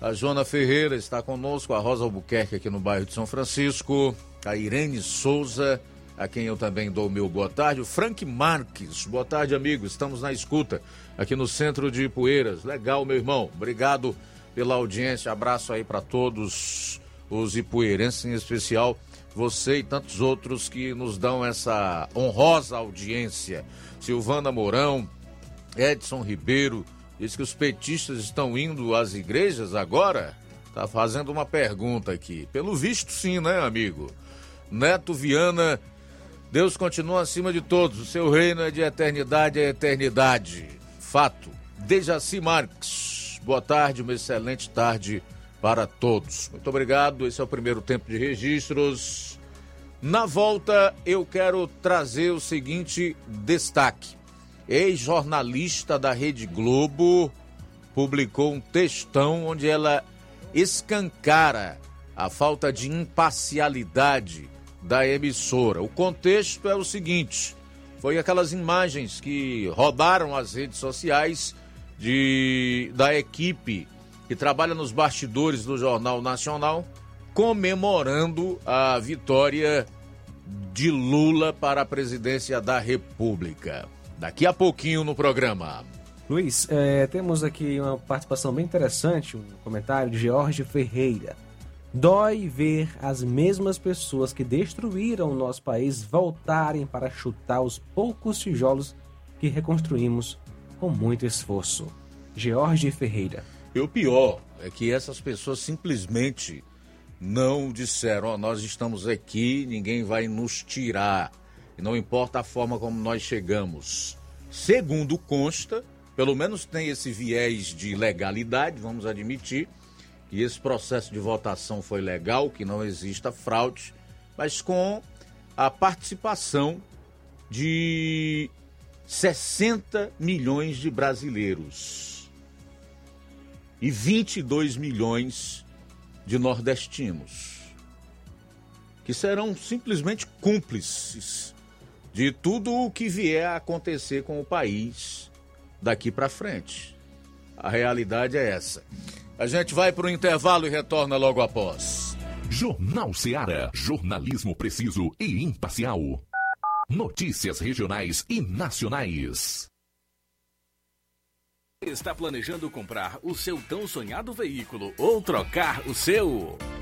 A Joana Ferreira está conosco, a Rosa Albuquerque aqui no bairro de São Francisco, a Irene Souza, a quem eu também dou meu boa tarde, o Frank Marques. Boa tarde, amigos. Estamos na escuta aqui no centro de Ipueiras. Legal, meu irmão. Obrigado pela audiência. Abraço aí para todos os ipueirenses, em especial você e tantos outros que nos dão essa honrosa audiência. Silvana Mourão, Edson Ribeiro, Diz que os petistas estão indo às igrejas agora? Tá fazendo uma pergunta aqui. Pelo visto, sim, né, amigo? Neto Viana, Deus continua acima de todos. O seu reino é de eternidade a eternidade. Fato. Dejaci Marques. Boa tarde, uma excelente tarde para todos. Muito obrigado. Esse é o primeiro tempo de registros. Na volta, eu quero trazer o seguinte destaque. Ex-jornalista da Rede Globo publicou um textão onde ela escancara a falta de imparcialidade da emissora. O contexto é o seguinte: foi aquelas imagens que rodaram as redes sociais de da equipe que trabalha nos bastidores do Jornal Nacional comemorando a vitória de Lula para a presidência da República. Daqui a pouquinho no programa. Luiz, é, temos aqui uma participação bem interessante, um comentário de Jorge Ferreira. Dói ver as mesmas pessoas que destruíram o nosso país voltarem para chutar os poucos tijolos que reconstruímos com muito esforço. George Ferreira. E o pior é que essas pessoas simplesmente não disseram: oh, nós estamos aqui, ninguém vai nos tirar. E não importa a forma como nós chegamos. Segundo consta, pelo menos tem esse viés de legalidade, vamos admitir que esse processo de votação foi legal, que não exista fraude, mas com a participação de 60 milhões de brasileiros e 22 milhões de nordestinos, que serão simplesmente cúmplices de tudo o que vier a acontecer com o país daqui para frente. A realidade é essa. A gente vai para o intervalo e retorna logo após. Jornal Seara. Jornalismo preciso e imparcial. Notícias regionais e nacionais. Está planejando comprar o seu tão sonhado veículo ou trocar o seu?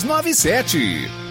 62 97.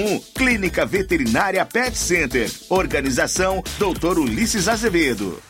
981658401. Clínica Veterinária Pet Center. Organização Dr. Ulisses Azevedo.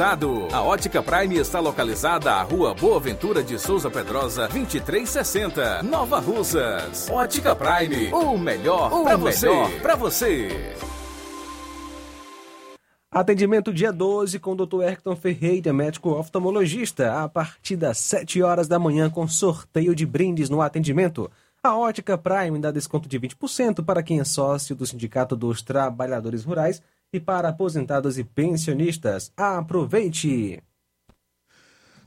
A Ótica Prime está localizada à Rua Boa Ventura de Souza Pedrosa, 2360, Nova Russas. Ótica Prime, o melhor para você. Pra você. Atendimento dia 12 com o Dr. Erkton Ferreira, médico oftalmologista, a partir das 7 horas da manhã com sorteio de brindes no atendimento. A Ótica Prime dá desconto de 20% para quem é sócio do Sindicato dos Trabalhadores Rurais e para aposentados e pensionistas. Aproveite!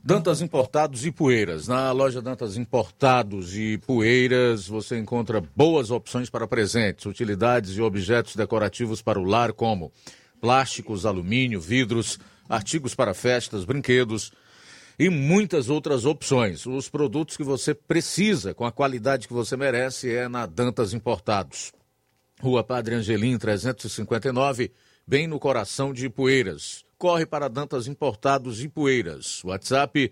Dantas Importados e Poeiras. Na loja Dantas Importados e Poeiras você encontra boas opções para presentes, utilidades e objetos decorativos para o lar, como plásticos, alumínio, vidros, artigos para festas, brinquedos e muitas outras opções. Os produtos que você precisa, com a qualidade que você merece, é na Dantas Importados. Rua Padre Angelim, 359, bem no coração de Poeiras corre para Dantas Importados Poeiras. WhatsApp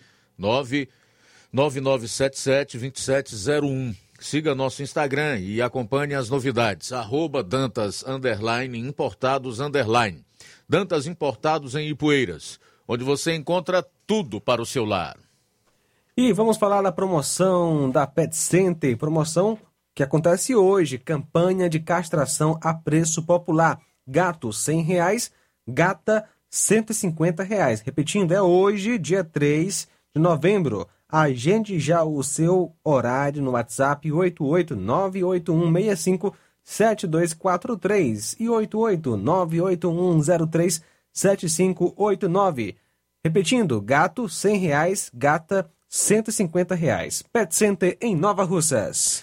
999772701. Siga nosso Instagram e acompanhe as novidades. Arroba Dantas Underline Importados Underline. Dantas Importados em Ipueiras, onde você encontra tudo para o seu lar. E vamos falar da promoção da Pet Center, promoção que acontece hoje, campanha de castração a preço popular. Gato R$ reais, gata 150 reais. Repetindo, é hoje, dia 3 de novembro. Agende já o seu horário no WhatsApp 88981657243 e 88981037589. Repetindo, gato 100 reais, gata 150 reais. Pet Center em Nova Russas.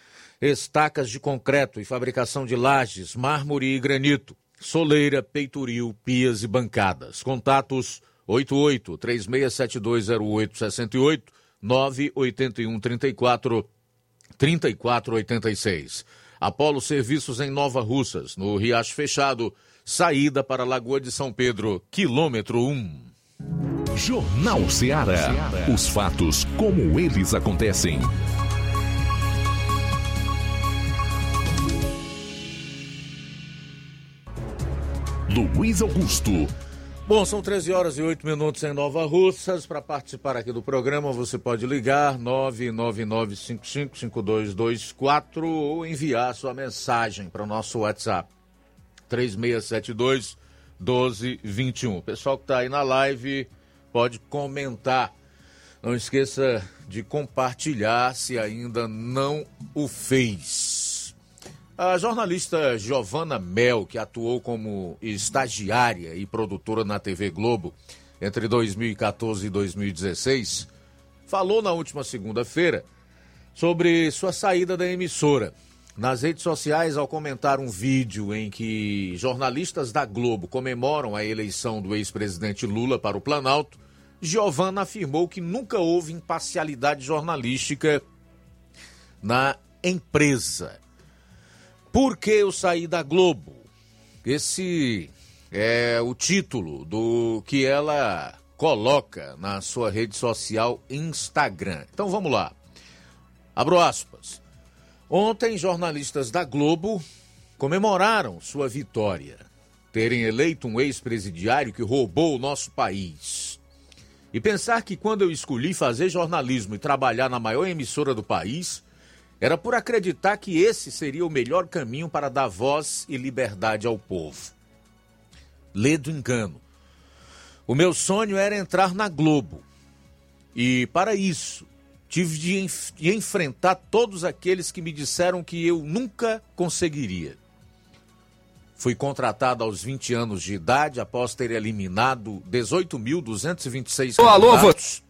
estacas de concreto e fabricação de lajes, mármore e granito, soleira, peitoril, pias e bancadas. Contatos 88 36720868 981 34 3486. Apolo Serviços em Nova Russas, no Riacho Fechado, saída para Lagoa de São Pedro, quilômetro 1. Jornal Ceará. Os fatos como eles acontecem. Luiz Augusto. Bom, são 13 horas e 8 minutos em Nova Russas. Para participar aqui do programa, você pode ligar 999555224 ou enviar sua mensagem para o nosso WhatsApp 3672 1221. O pessoal que está aí na live pode comentar. Não esqueça de compartilhar se ainda não o fez. A jornalista Giovana Mel, que atuou como estagiária e produtora na TV Globo entre 2014 e 2016, falou na última segunda-feira sobre sua saída da emissora. Nas redes sociais, ao comentar um vídeo em que jornalistas da Globo comemoram a eleição do ex-presidente Lula para o Planalto, Giovana afirmou que nunca houve imparcialidade jornalística na empresa. Por que eu saí da Globo? Esse é o título do que ela coloca na sua rede social Instagram. Então vamos lá. Abro aspas. Ontem, jornalistas da Globo comemoraram sua vitória, terem eleito um ex-presidiário que roubou o nosso país. E pensar que quando eu escolhi fazer jornalismo e trabalhar na maior emissora do país, era por acreditar que esse seria o melhor caminho para dar voz e liberdade ao povo. Lê do engano. O meu sonho era entrar na Globo. E para isso, tive de, enf de enfrentar todos aqueles que me disseram que eu nunca conseguiria. Fui contratado aos 20 anos de idade após ter eliminado 18.226 candidatos.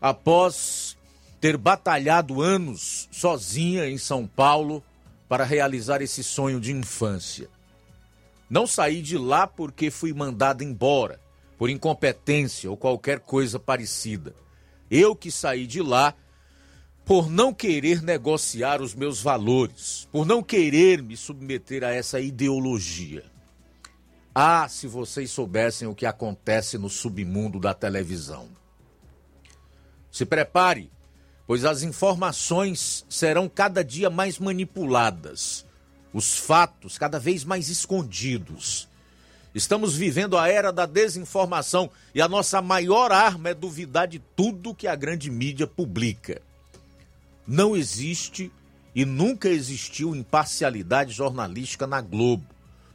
Após ter batalhado anos sozinha em São Paulo para realizar esse sonho de infância. Não saí de lá porque fui mandado embora, por incompetência ou qualquer coisa parecida. Eu que saí de lá por não querer negociar os meus valores, por não querer me submeter a essa ideologia. Ah, se vocês soubessem o que acontece no submundo da televisão. Se prepare pois as informações serão cada dia mais manipuladas, os fatos cada vez mais escondidos. Estamos vivendo a era da desinformação e a nossa maior arma é duvidar de tudo que a grande mídia publica. Não existe e nunca existiu imparcialidade jornalística na Globo,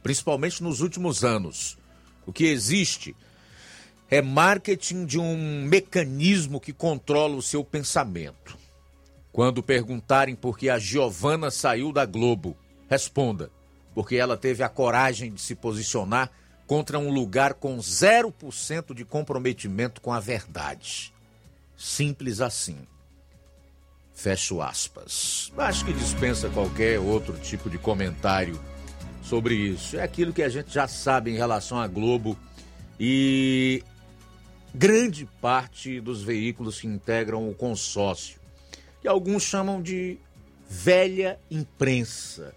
principalmente nos últimos anos. O que existe é marketing de um mecanismo que controla o seu pensamento. Quando perguntarem por que a Giovana saiu da Globo, responda: porque ela teve a coragem de se posicionar contra um lugar com 0% de comprometimento com a verdade. Simples assim. Fecho aspas. Acho que dispensa qualquer outro tipo de comentário sobre isso. É aquilo que a gente já sabe em relação à Globo e grande parte dos veículos que integram o consórcio, que alguns chamam de velha imprensa.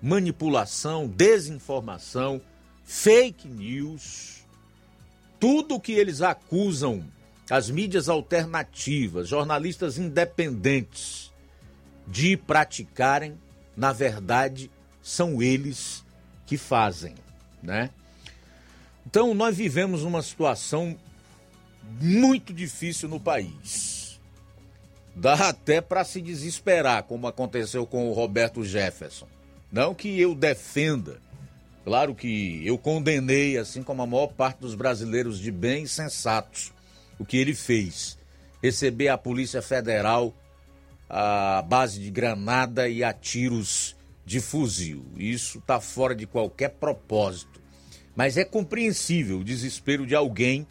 Manipulação, desinformação, fake news, tudo que eles acusam as mídias alternativas, jornalistas independentes de praticarem, na verdade, são eles que fazem, né? Então, nós vivemos uma situação muito difícil no país. Dá até para se desesperar, como aconteceu com o Roberto Jefferson. Não que eu defenda, claro que eu condenei, assim como a maior parte dos brasileiros de bem e sensatos, o que ele fez. Receber a Polícia Federal a base de granada e a tiros de fuzil. Isso está fora de qualquer propósito. Mas é compreensível o desespero de alguém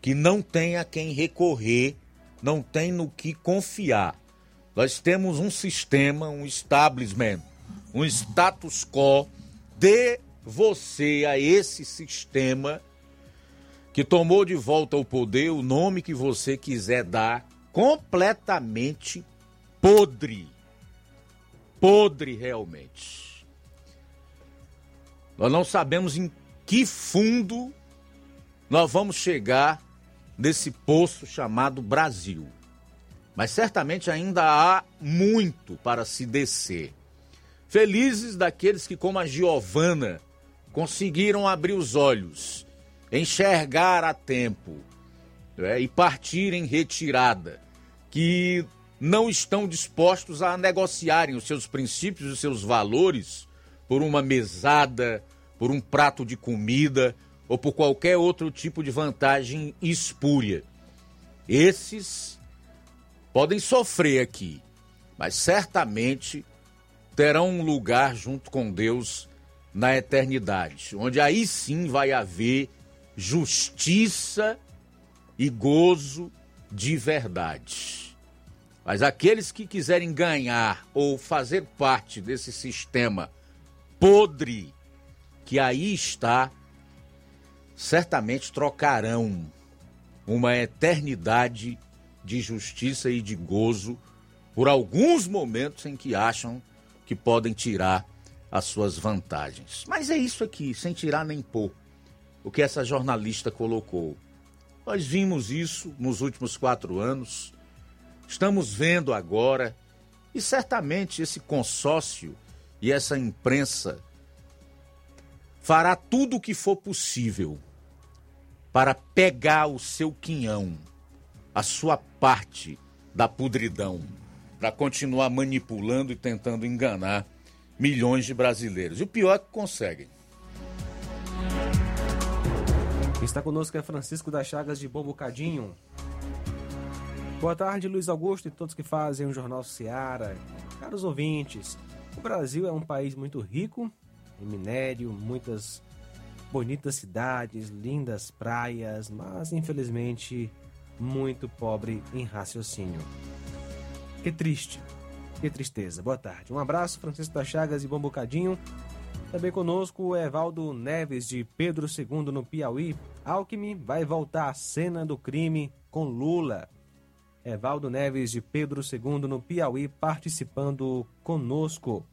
que não tem a quem recorrer, não tem no que confiar. Nós temos um sistema, um establishment, um status quo. Dê você a esse sistema que tomou de volta o poder, o nome que você quiser dar, completamente podre. Podre realmente. Nós não sabemos em que fundo nós vamos chegar nesse poço chamado Brasil. Mas certamente ainda há muito para se descer. Felizes daqueles que, como a Giovana, conseguiram abrir os olhos enxergar a tempo né, e partir em retirada, que não estão dispostos a negociarem os seus princípios os seus valores por uma mesada, por um prato de comida ou por qualquer outro tipo de vantagem espúria. Esses podem sofrer aqui, mas certamente terão um lugar junto com Deus na eternidade, onde aí sim vai haver justiça e gozo de verdade. Mas aqueles que quiserem ganhar ou fazer parte desse sistema podre que aí está, certamente trocarão uma eternidade de justiça e de gozo por alguns momentos em que acham que podem tirar as suas vantagens. Mas é isso aqui, sem tirar nem pôr o que essa jornalista colocou. Nós vimos isso nos últimos quatro anos, estamos vendo agora, e certamente esse consórcio e essa imprensa fará tudo o que for possível para pegar o seu quinhão, a sua parte da podridão, para continuar manipulando e tentando enganar milhões de brasileiros. E o pior é que conseguem. Está conosco é Francisco das Chagas de Bom Bocadinho. Boa tarde, Luiz Augusto e todos que fazem o Jornal Seara. Caros ouvintes, o Brasil é um país muito rico em minério, muitas bonitas cidades, lindas praias, mas infelizmente muito pobre em raciocínio. Que triste, que tristeza. Boa tarde. Um abraço, Francisco das Chagas e Bom Bocadinho. Também conosco Evaldo Neves de Pedro II no Piauí. Alckmin vai voltar à cena do crime com Lula. Evaldo Neves de Pedro II no Piauí participando conosco.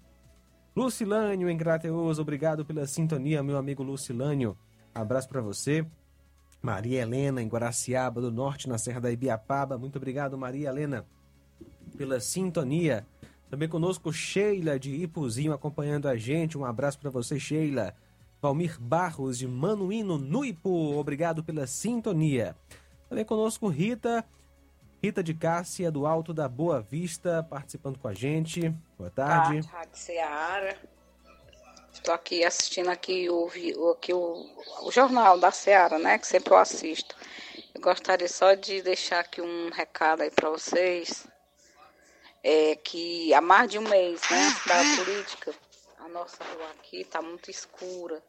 Lucilânio em Grateus, obrigado pela sintonia, meu amigo Lucilânio. Abraço para você. Maria Helena, em Guaraciaba do Norte, na Serra da Ibiapaba. Muito obrigado, Maria Helena, pela sintonia. Também conosco Sheila de Ipuzinho acompanhando a gente. Um abraço para você, Sheila. Valmir Barros de Manuíno, no Ipu. Obrigado pela sintonia. Também conosco Rita, Rita de Cássia, do Alto da Boa Vista, participando com a gente. Boa tarde. tarde, Rádio Ceará. Estou aqui assistindo aqui o, aqui o, o Jornal da Ceará, né? Que sempre eu assisto. Eu gostaria só de deixar aqui um recado aí para vocês. É que há mais de um mês, né, da política, a nossa rua aqui está muito escura.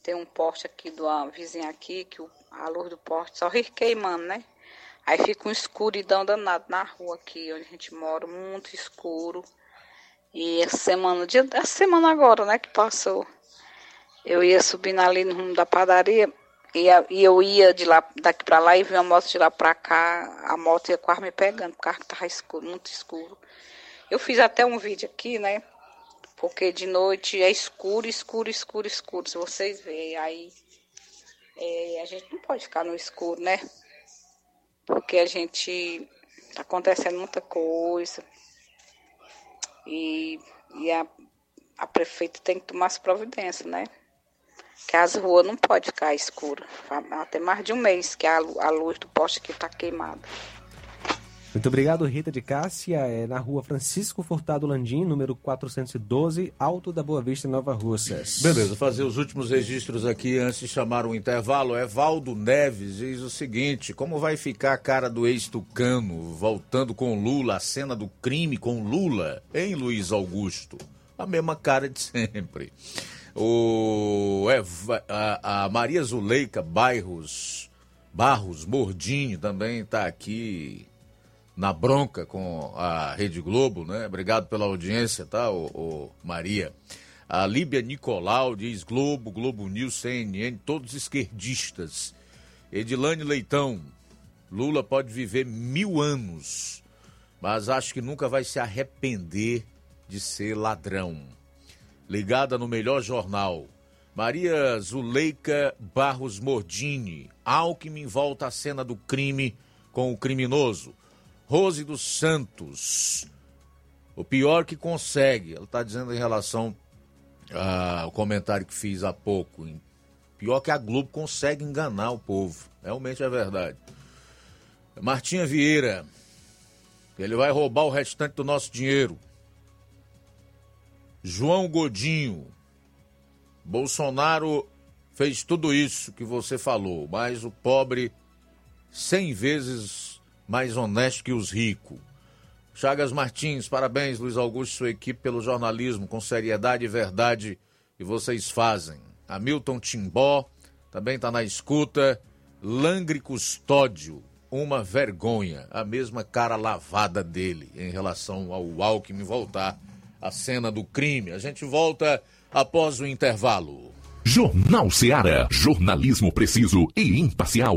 Tem um poste aqui do vizinho aqui, que o, a luz do poste só ri queimando, né? Aí fica uma escuridão danada na rua aqui, onde a gente mora, muito escuro. E essa semana, dia, essa semana agora, né, que passou, eu ia subindo ali no rumo da padaria e, e eu ia de lá, daqui para lá e vi uma moto de lá para cá, a moto ia quase me pegando, o carro estava escuro, muito escuro. Eu fiz até um vídeo aqui, né, porque de noite é escuro, escuro, escuro, escuro, se vocês verem, aí é, a gente não pode ficar no escuro, né, porque a gente, tá acontecendo muita coisa, e, e a, a prefeita tem que tomar as providências, né? Que as ruas não podem ficar escuras. Até mais de um mês que a, a luz do poste aqui está queimada. Muito obrigado, Rita de Cássia. É na rua Francisco Furtado Landim, número 412, Alto da Boa Vista, Nova Russas. Beleza, fazer os últimos registros aqui antes de chamar o intervalo. Evaldo Neves diz o seguinte: como vai ficar a cara do ex-tucano voltando com Lula, a cena do crime com Lula, em Luiz Augusto? A mesma cara de sempre. O, a, a Maria Zuleika Bairros, Barros Mordinho também está aqui na bronca com a Rede Globo, né? Obrigado pela audiência, tá, ô, ô Maria? A Líbia Nicolau diz Globo, Globo News, CNN, todos esquerdistas. Edilane Leitão, Lula pode viver mil anos, mas acho que nunca vai se arrepender de ser ladrão. Ligada no melhor jornal. Maria Zuleika Barros Mordini, Alckmin volta à cena do crime com o criminoso. Rose dos Santos. O pior que consegue, ela está dizendo em relação ao comentário que fiz há pouco. Pior que a Globo consegue enganar o povo. Realmente é verdade. Martinha Vieira. Ele vai roubar o restante do nosso dinheiro. João Godinho. Bolsonaro fez tudo isso que você falou, mas o pobre cem vezes mais honesto que os ricos. Chagas Martins, parabéns, Luiz Augusto e sua equipe, pelo jornalismo com seriedade e verdade que vocês fazem. Hamilton Timbó também está na escuta. Langre Custódio, uma vergonha. A mesma cara lavada dele em relação ao Alckmin voltar à cena do crime. A gente volta após o intervalo. Jornal Seara. Jornalismo preciso e imparcial.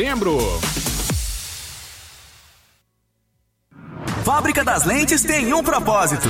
novembro. Fábrica das Lentes tem um propósito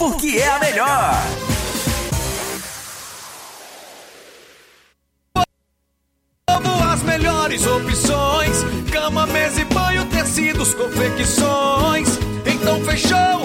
porque é a melhor. As melhores opções: cama, mesa e banho, tecidos, confecções. Então fechou,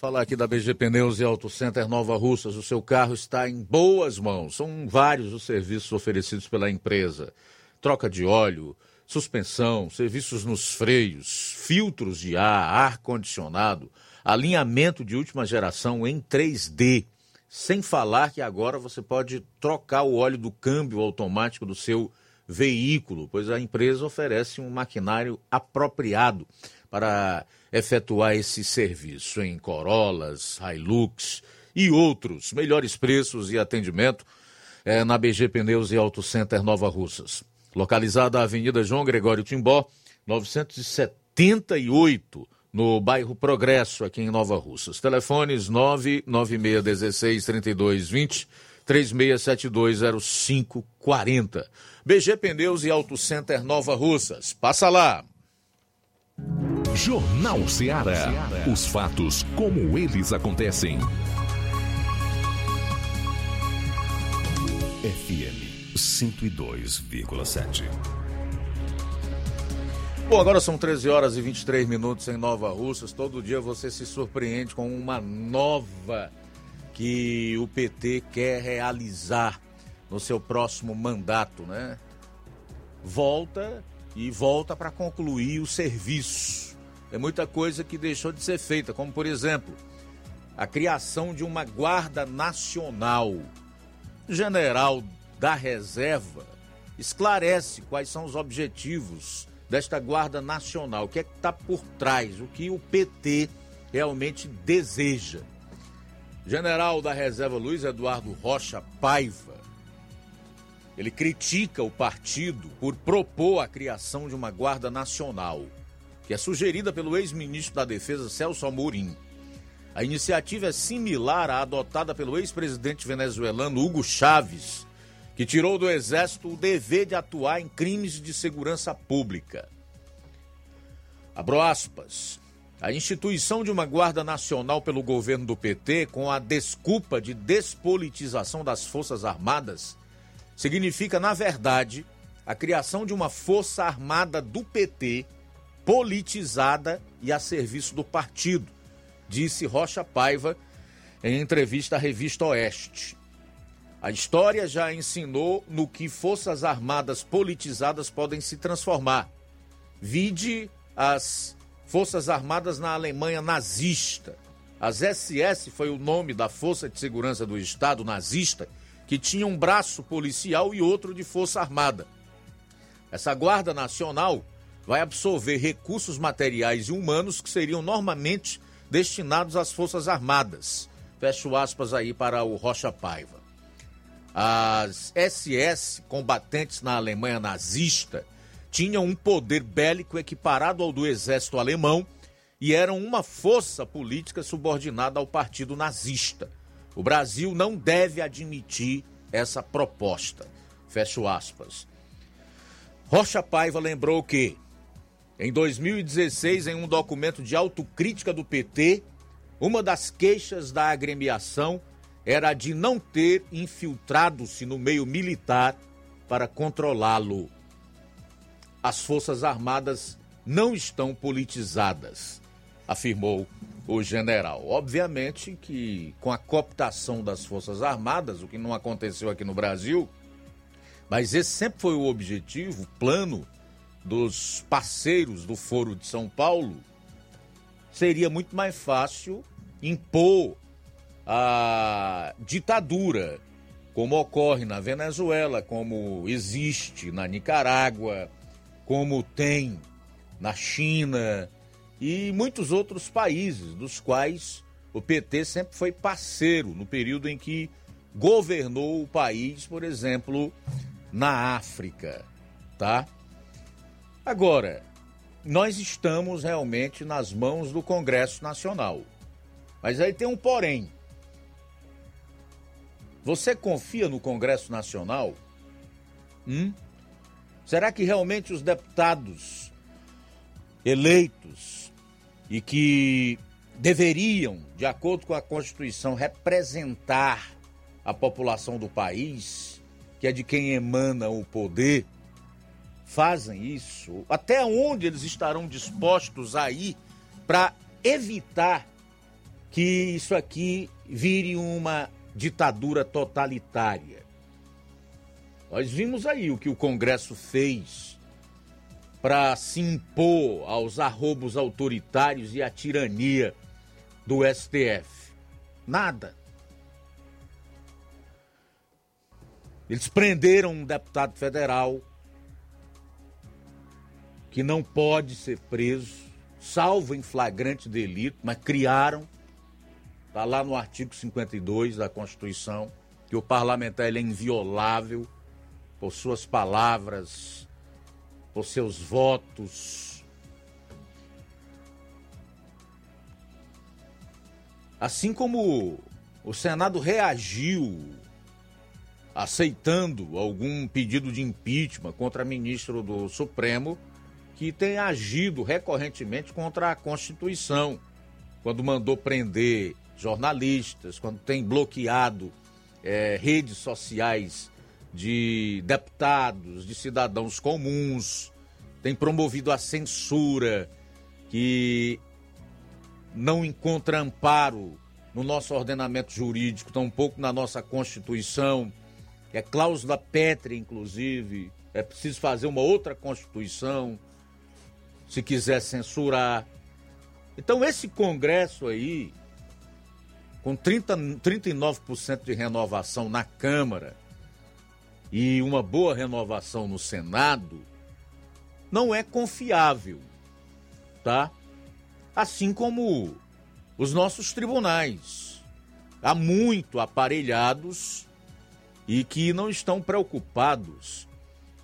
Falar aqui da BG Pneus e Auto Center Nova Russas, o seu carro está em boas mãos. São vários os serviços oferecidos pela empresa: troca de óleo, suspensão, serviços nos freios, filtros de ar, ar condicionado, alinhamento de última geração em 3D. Sem falar que agora você pode trocar o óleo do câmbio automático do seu veículo, pois a empresa oferece um maquinário apropriado para efetuar esse serviço em Corollas, Hilux e outros. Melhores preços e atendimento é, na BG Pneus e Auto Center Nova Russas. Localizada na Avenida João Gregório Timbó, 978, no bairro Progresso, aqui em Nova Russas. Telefones 996163220, 36720540. BG Pneus e Auto Center Nova Russas. Passa lá! Jornal Ceará. Os fatos como eles acontecem. FM 102,7. Bom, agora são 13 horas e 23 minutos em Nova Russas. Todo dia você se surpreende com uma nova que o PT quer realizar no seu próximo mandato, né? Volta e volta para concluir o serviço. É muita coisa que deixou de ser feita, como por exemplo, a criação de uma Guarda Nacional. General da Reserva esclarece quais são os objetivos desta Guarda Nacional, o que é que está por trás, o que o PT realmente deseja. General da Reserva Luiz Eduardo Rocha Paiva, ele critica o partido por propor a criação de uma Guarda Nacional, que é sugerida pelo ex-ministro da Defesa Celso Amorim. A iniciativa é similar à adotada pelo ex-presidente venezuelano Hugo Chávez, que tirou do Exército o dever de atuar em crimes de segurança pública. Abro aspas. A instituição de uma Guarda Nacional pelo governo do PT, com a desculpa de despolitização das Forças Armadas, significa, na verdade, a criação de uma Força Armada do PT politizada e a serviço do partido, disse Rocha Paiva em entrevista à revista Oeste. A história já ensinou no que forças armadas politizadas podem se transformar. Vide as Forças Armadas na Alemanha nazista. As SS foi o nome da Força de Segurança do Estado nazista, que tinha um braço policial e outro de Força Armada. Essa Guarda Nacional vai absorver recursos materiais e humanos que seriam normalmente destinados às Forças Armadas. Fecho aspas aí para o Rocha Paiva. As SS, combatentes na Alemanha nazista, tinham um poder bélico equiparado ao do exército alemão e eram uma força política subordinada ao partido nazista. O Brasil não deve admitir essa proposta. Fecho aspas. Rocha Paiva lembrou que, em 2016, em um documento de autocrítica do PT, uma das queixas da agremiação era de não ter infiltrado-se no meio militar para controlá-lo. As Forças Armadas não estão politizadas, afirmou o general. Obviamente que com a cooptação das Forças Armadas, o que não aconteceu aqui no Brasil, mas esse sempre foi o objetivo, o plano dos parceiros do Foro de São Paulo, seria muito mais fácil impor a ditadura, como ocorre na Venezuela, como existe na Nicarágua, como tem na China e muitos outros países, dos quais o PT sempre foi parceiro no período em que governou o país, por exemplo, na África, tá? Agora, nós estamos realmente nas mãos do Congresso Nacional. Mas aí tem um porém. Você confia no Congresso Nacional? Hum? Será que realmente os deputados eleitos e que deveriam, de acordo com a Constituição, representar a população do país, que é de quem emana o poder, fazem isso? Até onde eles estarão dispostos a ir para evitar que isso aqui vire uma ditadura totalitária? Nós vimos aí o que o Congresso fez para se impor aos arrobos autoritários e à tirania do STF. Nada. Eles prenderam um deputado federal que não pode ser preso, salvo em flagrante delito, mas criaram, está lá no artigo 52 da Constituição, que o parlamentar ele é inviolável por suas palavras, por seus votos. Assim como o Senado reagiu aceitando algum pedido de impeachment contra ministro do Supremo que tem agido recorrentemente contra a Constituição, quando mandou prender jornalistas, quando tem bloqueado é, redes sociais de deputados, de cidadãos comuns, tem promovido a censura que não encontra amparo no nosso ordenamento jurídico, tampouco na nossa Constituição é cláusula pétrea, inclusive. É preciso fazer uma outra Constituição, se quiser censurar. Então, esse Congresso aí, com 30, 39% de renovação na Câmara e uma boa renovação no Senado, não é confiável, tá? Assim como os nossos tribunais, há muito aparelhados e que não estão preocupados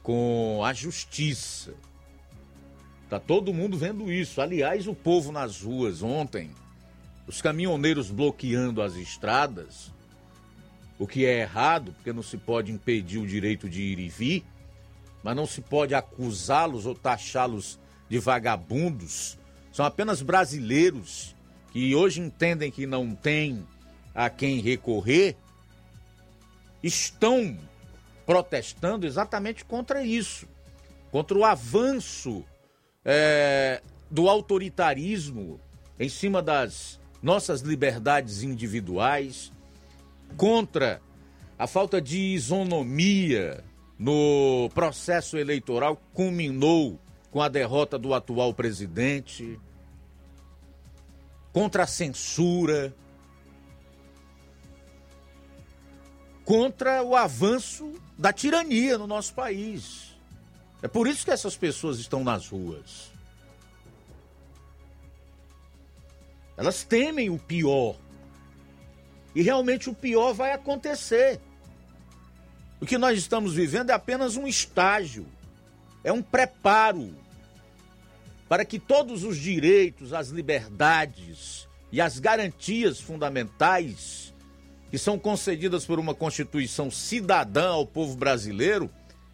com a justiça. Tá todo mundo vendo isso. Aliás, o povo nas ruas ontem, os caminhoneiros bloqueando as estradas, o que é errado, porque não se pode impedir o direito de ir e vir, mas não se pode acusá-los ou taxá-los de vagabundos. São apenas brasileiros que hoje entendem que não tem a quem recorrer estão protestando exatamente contra isso, contra o avanço é, do autoritarismo em cima das nossas liberdades individuais, contra a falta de isonomia no processo eleitoral culminou com a derrota do atual presidente, contra a censura, contra o avanço da tirania no nosso país. É por isso que essas pessoas estão nas ruas. Elas temem o pior. E realmente o pior vai acontecer. O que nós estamos vivendo é apenas um estágio, é um preparo para que todos os direitos, as liberdades e as garantias fundamentais que são concedidas por uma Constituição cidadã ao povo brasileiro,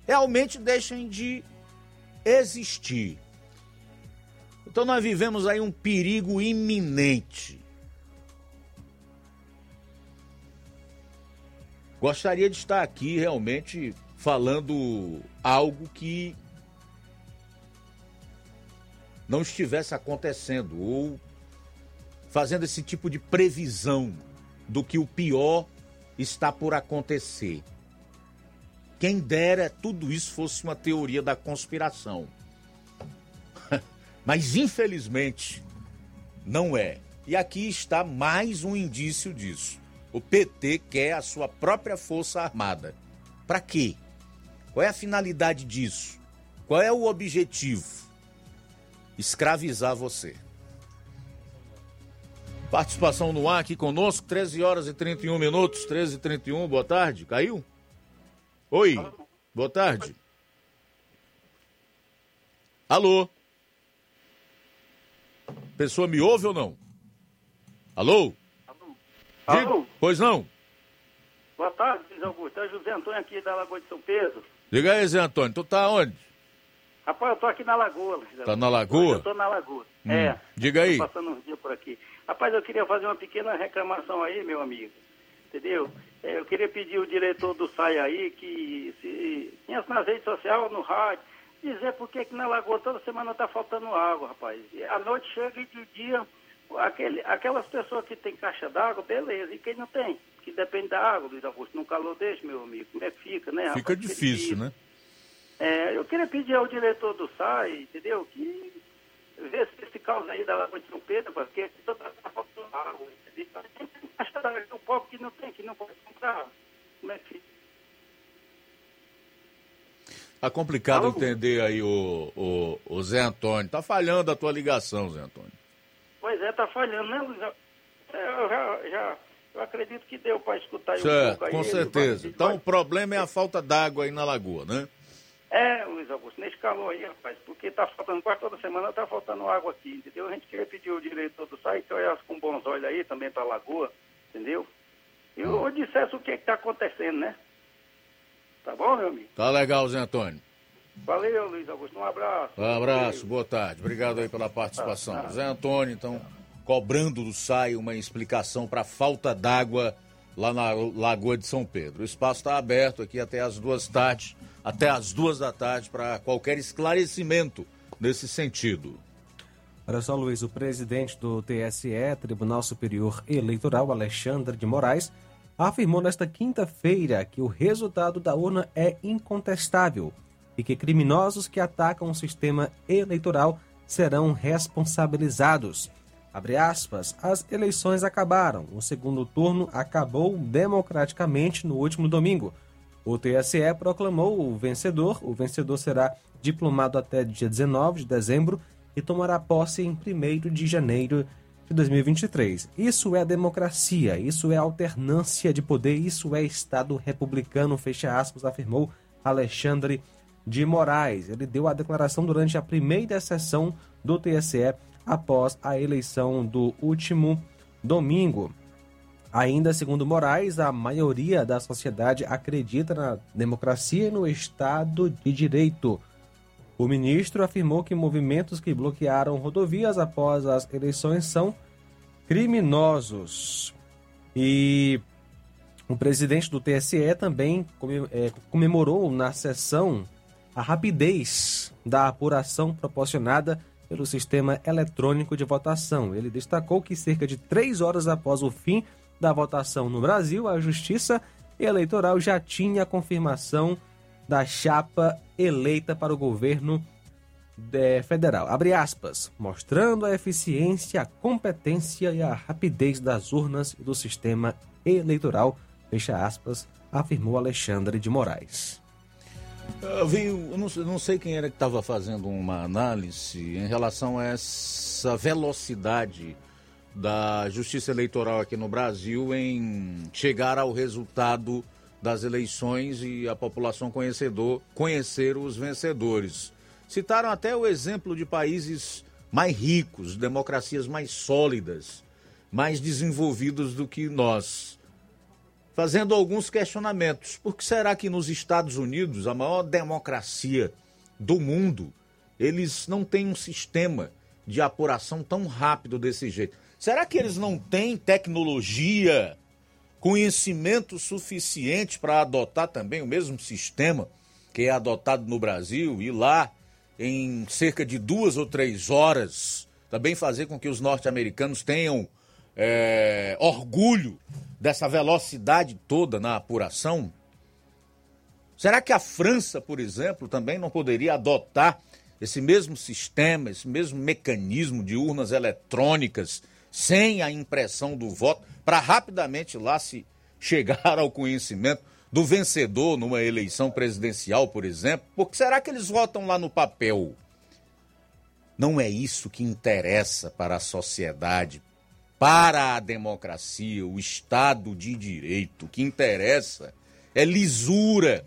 realmente deixem de existir. Então nós vivemos aí um perigo iminente. Gostaria de estar aqui realmente falando algo que não estivesse acontecendo ou fazendo esse tipo de previsão do que o pior está por acontecer. Quem dera tudo isso fosse uma teoria da conspiração. Mas infelizmente não é. E aqui está mais um indício disso. O PT quer a sua própria força armada. Para quê? Qual é a finalidade disso? Qual é o objetivo? Escravizar você. Participação no ar aqui conosco, 13 horas e 31 minutos, 13 e 31, boa tarde. Caiu? Oi, boa tarde. Alô? Pessoa me ouve ou não? Alô? Diga- Alô? Pois não? Boa tarde, Luiz Augusto. É José Antônio aqui da Lagoa de São Pedro. Diga aí, Zé Antônio, tu tá onde? Rapaz, eu tô aqui na Lagoa. Luiz Tá na. Lagoa? Eu tô na Lagoa. Hum, É. diga aí. Tô passando uns dias por aqui. Rapaz, eu queria fazer uma pequena reclamação aí, meu amigo. Entendeu? É, Eu queria pedir o diretor do SAI aí que se nas redes sociais, no rádio, dizer por que na Lagoa toda semana tá faltando água, rapaz. E à noite chega e de dia, aquele, aquelas pessoas que tem caixa d'água, beleza. E quem não tem? Que depende da água, Luiz Augusto. No calor desse, meu amigo. Como é que fica, né? Fica rapaz? difícil, né? É, eu queria pedir ao diretor do SAI, entendeu? Que vê se esse caso aí da Lagoa de São Pedro, porque toda tá faltando água, entendeu? Tem caixa d'água, o pobre que não tem, que não pode comprar. Como é que fica? Tá complicado Alô? entender aí o, o, o Zé Antônio. Tá falhando a tua ligação, Zé Antônio. Pois é, tá falhando, né, Luiz? É, Eu já, já eu acredito que deu para escutar aí um Certo, pouco aí. com ele certeza. vai- Então o problema é a falta d'água aí na lagoa, né? É, Luiz Augusto, nesse calor aí, rapaz, porque tá faltando, quase toda semana tá faltando água aqui, entendeu? A gente queria pedir o diretor do SAI que olhasse com bons olhos aí também pra lagoa, entendeu? E eu dissesse o que que tá acontecendo, né? Tá bom, meu amigo? Tá legal, Zé Antônio. Valeu, Luiz Augusto, um abraço. Um abraço, boa tarde. Obrigado aí pela participação. Zé Antônio, então, cobrando do SAI uma explicação para a falta d'água lá na Lagoa de São Pedro. O espaço está aberto aqui até as duas tardes, até as duas da tarde, para qualquer esclarecimento nesse sentido. Olha só, Luiz, o presidente do TSE, Tribunal Superior Eleitoral, Alexandre de Moraes, afirmou nesta quinta-feira que o resultado da urna é incontestável e que criminosos que atacam o sistema eleitoral serão responsabilizados. Abre aspas, as eleições acabaram. O segundo turno acabou democraticamente no último domingo. O TSE proclamou o vencedor. O vencedor será diplomado até dia 19 de dezembro e tomará posse em 1 de janeiro de 2023. Isso é democracia, isso é alternância de poder, isso é Estado republicano, fecha aspas, afirmou Alexandre de Moraes. Ele deu a declaração durante a primeira sessão do TSE após a eleição do último domingo. Ainda segundo Moraes, a maioria da sociedade acredita na democracia e no Estado de Direito. O ministro afirmou que movimentos que bloquearam rodovias após as eleições são criminosos. E o presidente do TSE também eh, comemorou na sessão a rapidez da apuração proporcionada pelo sistema eletrônico de votação. Ele destacou que cerca de três horas após o fim da votação no Brasil, a Justiça Eleitoral já tinha a confirmação da chapa eleita para o governo eh, federal. Abre aspas, mostrando a eficiência, a competência e a rapidez das urnas e do sistema eleitoral, fecha aspas, afirmou Alexandre de Moraes. Eu vi, eu não, sei- não sei quem era que estava fazendo uma análise em relação a essa velocidade da justiça eleitoral aqui no Brasil em chegar ao resultado das eleições e a população conhecedor conhecer os vencedores. Citaram até o exemplo de países mais ricos, democracias mais sólidas, mais desenvolvidos do que nós fazendo alguns questionamentos. Por que será que nos Estados Unidos, a maior democracia do mundo, eles não têm um sistema de apuração tão rápido desse jeito? Será que eles não têm tecnologia, conhecimento suficiente para adotar também o mesmo sistema que é adotado no Brasil e lá em cerca de duas ou três horas também fazer com que os norte-americanos tenham é, orgulho dessa velocidade toda na apuração? Será que a França, por exemplo, também não poderia adotar esse mesmo sistema, esse mesmo mecanismo de urnas eletrônicas, sem a impressão do voto, para rapidamente lá se chegar ao conhecimento do vencedor numa eleição presidencial, por exemplo? Porque será que eles votam lá no papel? Não é isso que interessa para a sociedade, para a democracia, o Estado de Direito. O que interessa é lisura,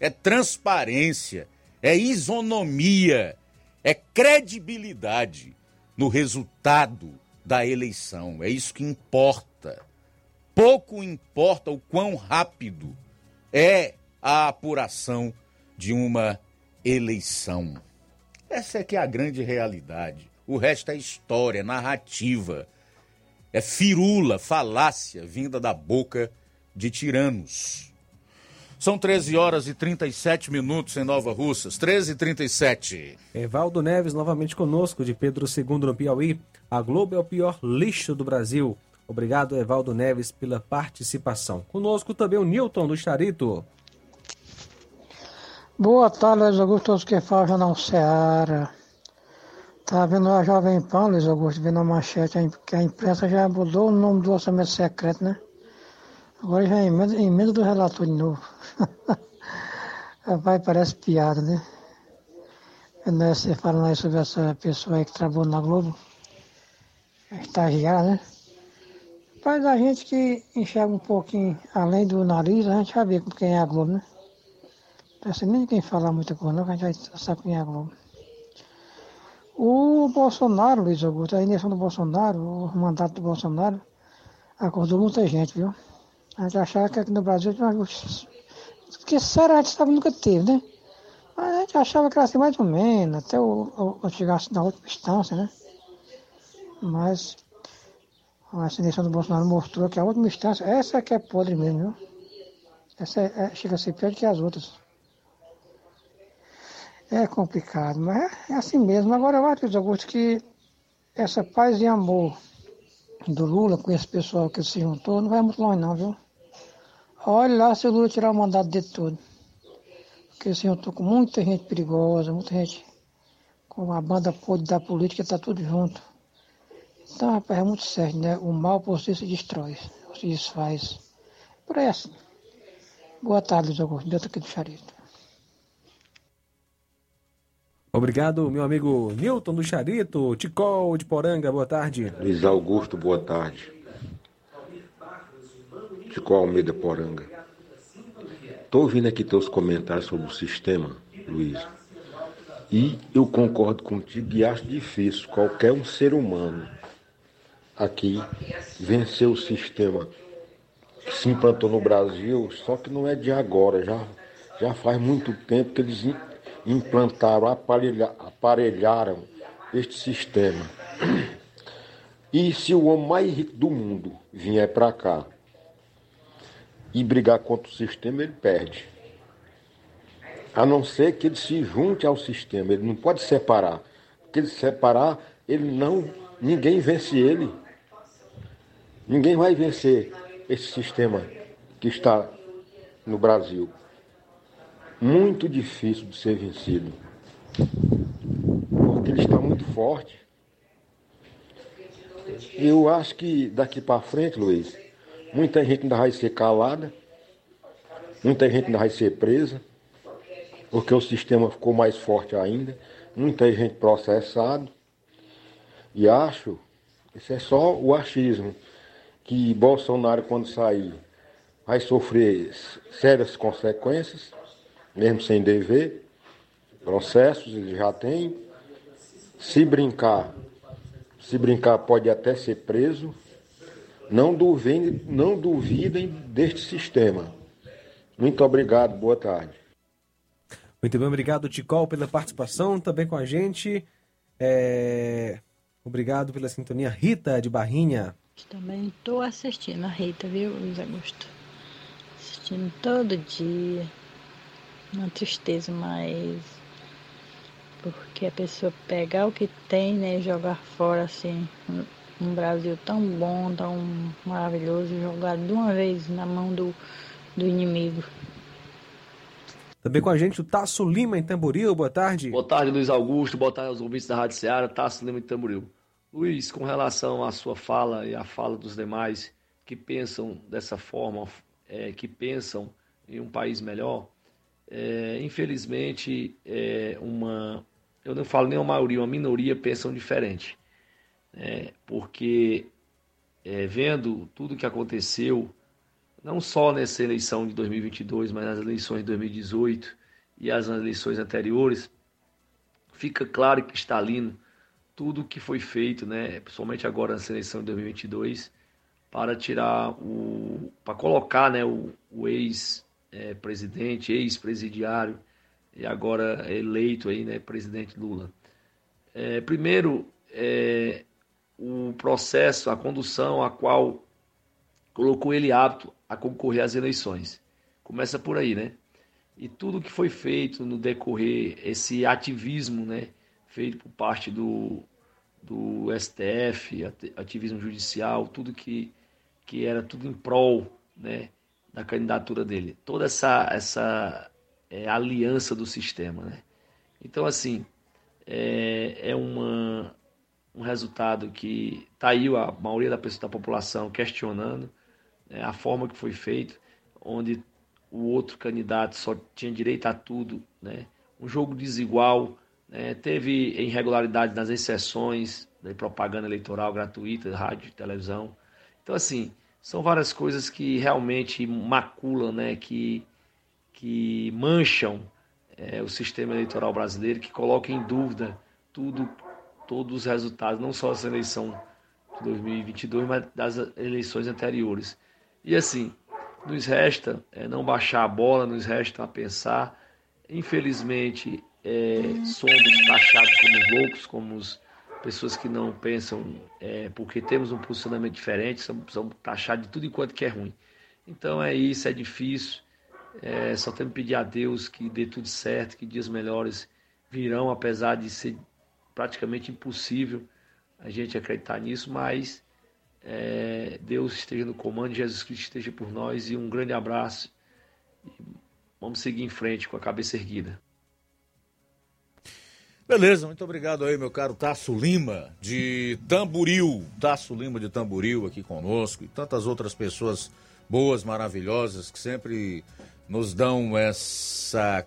é transparência, é isonomia, é credibilidade. no resultado da eleição. É isso que importa. Pouco importa o quão rápido é a apuração de uma eleição. Essa é que é a grande realidade. O resto é história, narrativa. É firula, falácia vinda da boca de tiranos. São 13 horas e 37 minutos em Nova Russas. 13 e 37. Evaldo Neves novamente conosco, de Pedro II no Piauí. A Globo é o pior lixo do Brasil. Obrigado, Evaldo Neves, pela participação. Conosco também o Newton do Charito. Boa tarde, Luiz Augusto, todos que falam Jornal Seara. Tá vendo a Jovem Pan, Luiz Augusto, vendo a manchete, que a imprensa já mudou o nome do orçamento secreto, né? Agora já é emenda, emenda do relator de novo. Rapaz, parece piada, né? Quando você falando aí sobre essa pessoa aí que trabalhou na Globo, estagiária, né? Rapaz, a gente que enxerga um pouquinho além do nariz, a gente já vê quem é a Globo, né? Não precisa nem quem falar muita coisa, não, a gente já sabe quem é a Globo. O Bolsonaro, Luiz Augusto, a eleição do Bolsonaro, o mandato do Bolsonaro, acordou muita gente, viu? A gente achava que aqui no Brasil tinha uma justiça. Será a gente sabe nunca teve, né? Mas a gente achava que era assim mais ou menos, até o, chegasse na última instância, né? Mas a eleição do Bolsonaro mostrou que a última instância, essa é que é podre mesmo, viu? Essa é, é, chega a ser pior que as outras. É complicado, mas é, é assim mesmo. Agora eu acho, Augusto, que essa paz e amor do Lula com esse pessoal que se juntou não vai muito longe não, viu? Olha lá se o Lula tirar o mandato de todo. Porque assim, eu tô com muita gente perigosa, muita gente com a banda podre da política, tá tudo junto. Então, rapaz, é muito sério, né? O mal por si se destrói, se desfaz. Por essa. Boa tarde, Luiz Augusto. Dentro aqui do Charito. Obrigado, meu amigo Newton do Charito, Ticol de Poranga, boa tarde. Luiz Augusto, boa tarde. Chico Almeida Poranga. Estou ouvindo aqui teus comentários sobre o sistema, Luiz. E eu concordo contigo e acho difícil qualquer um ser humano aqui vencer o sistema que se implantou no Brasil, só que não é de agora, já, já faz muito tempo que eles implantaram, aparelha, aparelharam este sistema. E se o homem mais rico do mundo vier para cá e brigar contra o sistema, ele perde. A não ser que ele se junte ao sistema, ele não pode separar. Porque ele separar, ele não, ninguém vence ele. Ninguém vai vencer esse sistema que está no Brasil. Muito difícil de ser vencido. Porque ele está muito forte. Eu acho que daqui para frente, Luiz, Muita gente ainda vai ser calada, muita gente ainda vai ser presa, porque o sistema ficou mais forte ainda, muita gente processado. E acho, isso é só o achismo, que Bolsonaro quando sair vai sofrer sérias consequências, mesmo sem dever, processos ele já tem. Se brincar, se brincar pode até ser preso, não duvidem, não duvidem deste sistema. Muito obrigado, boa tarde. Muito bem, obrigado, Ticol, pela participação também com a gente. É... Obrigado pela sintonia. Rita de Barrinha. Também estou assistindo a Rita, viu, Luiz Augusto? Assistindo todo dia. Uma tristeza, mas. Porque a pessoa pegar o que tem, né, e jogar fora assim, um Brasil tão bom, tão maravilhoso, jogado de uma vez na mão do, do inimigo. Também com a gente o Tasso Lima em Tamboril, boa tarde. Boa tarde, Luiz Augusto, boa tarde aos ouvintes da Rádio Ceará, Tasso Lima em Tamboril. Luiz, com relação à sua fala e à fala dos demais que pensam dessa forma, é, que pensam em um país melhor, é, infelizmente, é uma, eu não falo nem uma maioria, uma minoria pensam diferente é, porque é, vendo tudo que aconteceu, não só nessa eleição de 2022, mas nas eleições de 2018 e as eleições anteriores, fica claro e cristalino tudo que foi feito, né, principalmente agora na seleção de 2022, para tirar o, para colocar, né, o, o ex-presidente, ex-presidiário e agora eleito aí, né, presidente Lula. É, primeiro, é, o processo, a condução a qual colocou ele apto a concorrer às eleições. Começa por aí, né? E tudo que foi feito no decorrer, esse ativismo, né, feito por parte do, do STF, ativismo judicial, tudo que, que era tudo em prol né, da candidatura dele. Toda essa, essa é, aliança do sistema. Né? Então, assim, é, é uma, um resultado que está aí a maioria da, pessoa, da população questionando né, a forma que foi feito, onde o outro candidato só tinha direito a tudo, né? um jogo desigual, é, teve irregularidades nas exceções da propaganda eleitoral gratuita, rádio televisão. Então, assim, são várias coisas que realmente maculam, né, que, que mancham é, o sistema eleitoral brasileiro, que colocam em dúvida tudo, todos os resultados, não só da eleição de 2022, mas das eleições anteriores. E assim, nos resta é, não baixar a bola, nos resta pensar. Infelizmente, é, somos taxados como loucos, como pessoas que não pensam, é, porque temos um posicionamento diferente, somos taxados de tudo enquanto que é ruim. Então é isso, é difícil. É, só temos que pedir a Deus que dê tudo certo, que dias melhores virão, apesar de ser praticamente impossível a gente acreditar nisso, mas é, Deus esteja no comando, Jesus Cristo esteja por nós e um grande abraço. Vamos seguir em frente com a cabeça erguida. Beleza, muito obrigado aí, meu caro Tasso Lima, de Tamburil. Tasso Lima de Tamburil aqui conosco e tantas outras pessoas boas, maravilhosas, que sempre nos dão essa,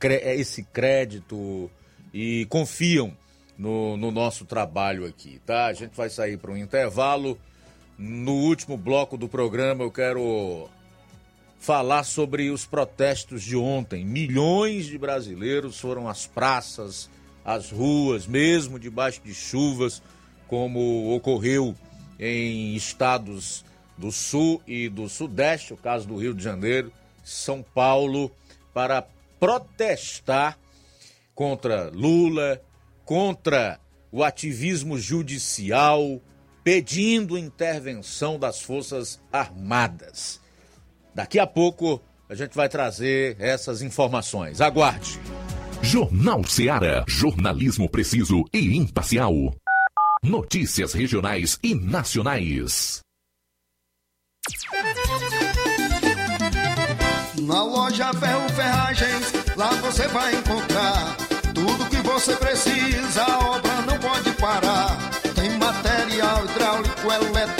esse crédito e confiam no, no nosso trabalho aqui, tá? A gente vai sair para um intervalo. No último bloco do programa, eu quero falar sobre os protestos de ontem. Milhões de brasileiros foram às praças, às ruas, mesmo debaixo de chuvas, como ocorreu em estados do sul e do sudeste, o caso do Rio de Janeiro, São Paulo, para protestar contra Lula, contra o ativismo judicial, pedindo intervenção das Forças Armadas. Daqui a pouco a gente vai trazer essas informações. Aguarde. Jornal Seara. Jornalismo preciso e imparcial. Notícias regionais e nacionais. Na loja Ferro Ferragens, lá você vai encontrar tudo que você precisa. A obra não pode parar. Tem material hidráulico, elétrico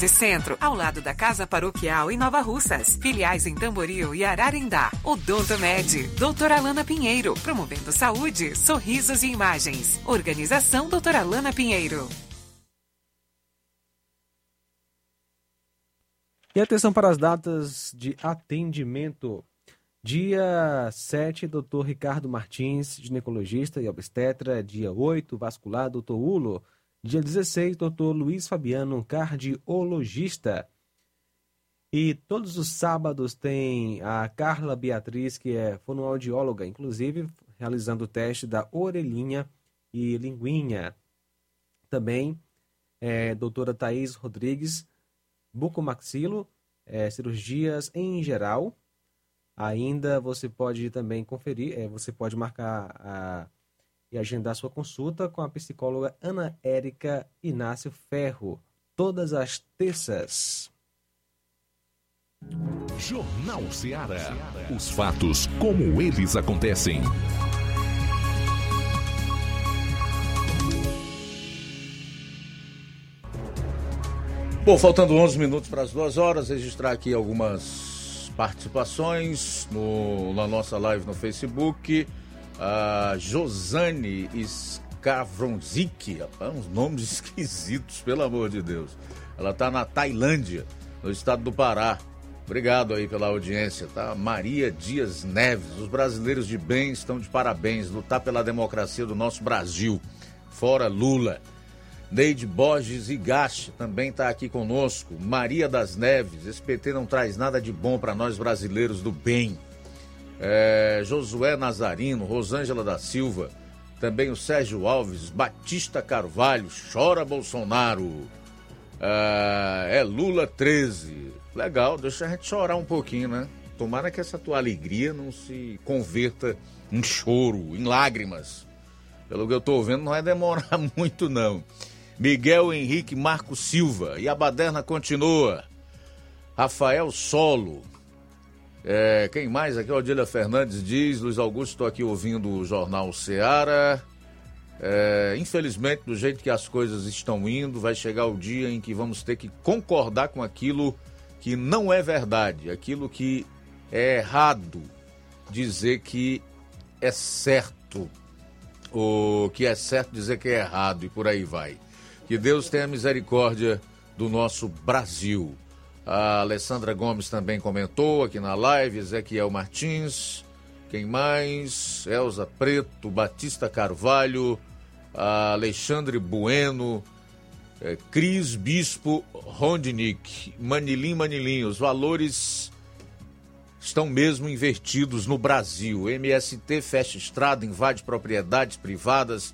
Centro, ao lado da Casa Paroquial em Nova Russas. Filiais em Tamboril e Ararendá. Odonto Med, doutora Alana Pinheiro, promovendo saúde, sorrisos e imagens. Organização doutora Alana Pinheiro. E atenção para as datas de atendimento. Dia 7, doutor Ricardo Martins, ginecologista e obstetra. Dia 8, vascular, doutor Ulo. Dia 16, doutor Luiz Fabiano, cardiologista. E todos os sábados tem a Carla Beatriz, que é fonoaudióloga, inclusive realizando o teste da orelhinha e linguinha. Também é, doutora Thaís Rodrigues, bucomaxilo, é, cirurgias em geral. Ainda você pode também conferir, é, você pode marcar a, e agendar sua consulta com a psicóloga Ana Érica Inácio Ferro, todas as terças. Jornal Ceará. Os fatos como eles acontecem. Bom, faltando 11 minutos para as duas horas, registrar aqui algumas participações no, na nossa live no Facebook. A Josane Skavronzik, uns nomes esquisitos, pelo amor de Deus. Ela está na Tailândia, no estado do Pará. Obrigado aí pela audiência, tá? Maria Dias Neves, os brasileiros de bem estão de parabéns, lutar pela democracia do nosso Brasil. Fora Lula. Neide Borges Igache também está aqui conosco. Maria das Neves, esse PT não traz nada de bom para nós brasileiros do bem. É, Josué Nazarino, Rosângela da Silva, também o Sérgio Alves, Batista Carvalho, chora Bolsonaro. É, é Lula 13. Legal, deixa a gente chorar um pouquinho, né? Tomara que essa tua alegria não se converta em choro, em lágrimas. Pelo que eu tô vendo, não vai demorar muito, não. Miguel Henrique Marco Silva. E a baderna continua. Rafael Solo. É, quem mais aqui? Odília Fernandes diz. Luiz Augusto, estou aqui ouvindo o Jornal Seara. É, infelizmente, do jeito que as coisas estão indo, vai chegar o dia em que vamos ter que concordar com aquilo que não é verdade, aquilo que é errado dizer que é certo, ou que é certo dizer que é errado, e por aí vai. Que Deus tenha misericórdia do nosso Brasil. A Alessandra Gomes também comentou aqui na live, Ezequiel Martins, quem mais? Elza Preto, Batista Carvalho, Alexandre Bueno, é, Cris Bispo Rondinick, Manilim Manilim, os valores estão mesmo invertidos no Brasil. MST fecha estrada, invade propriedades privadas.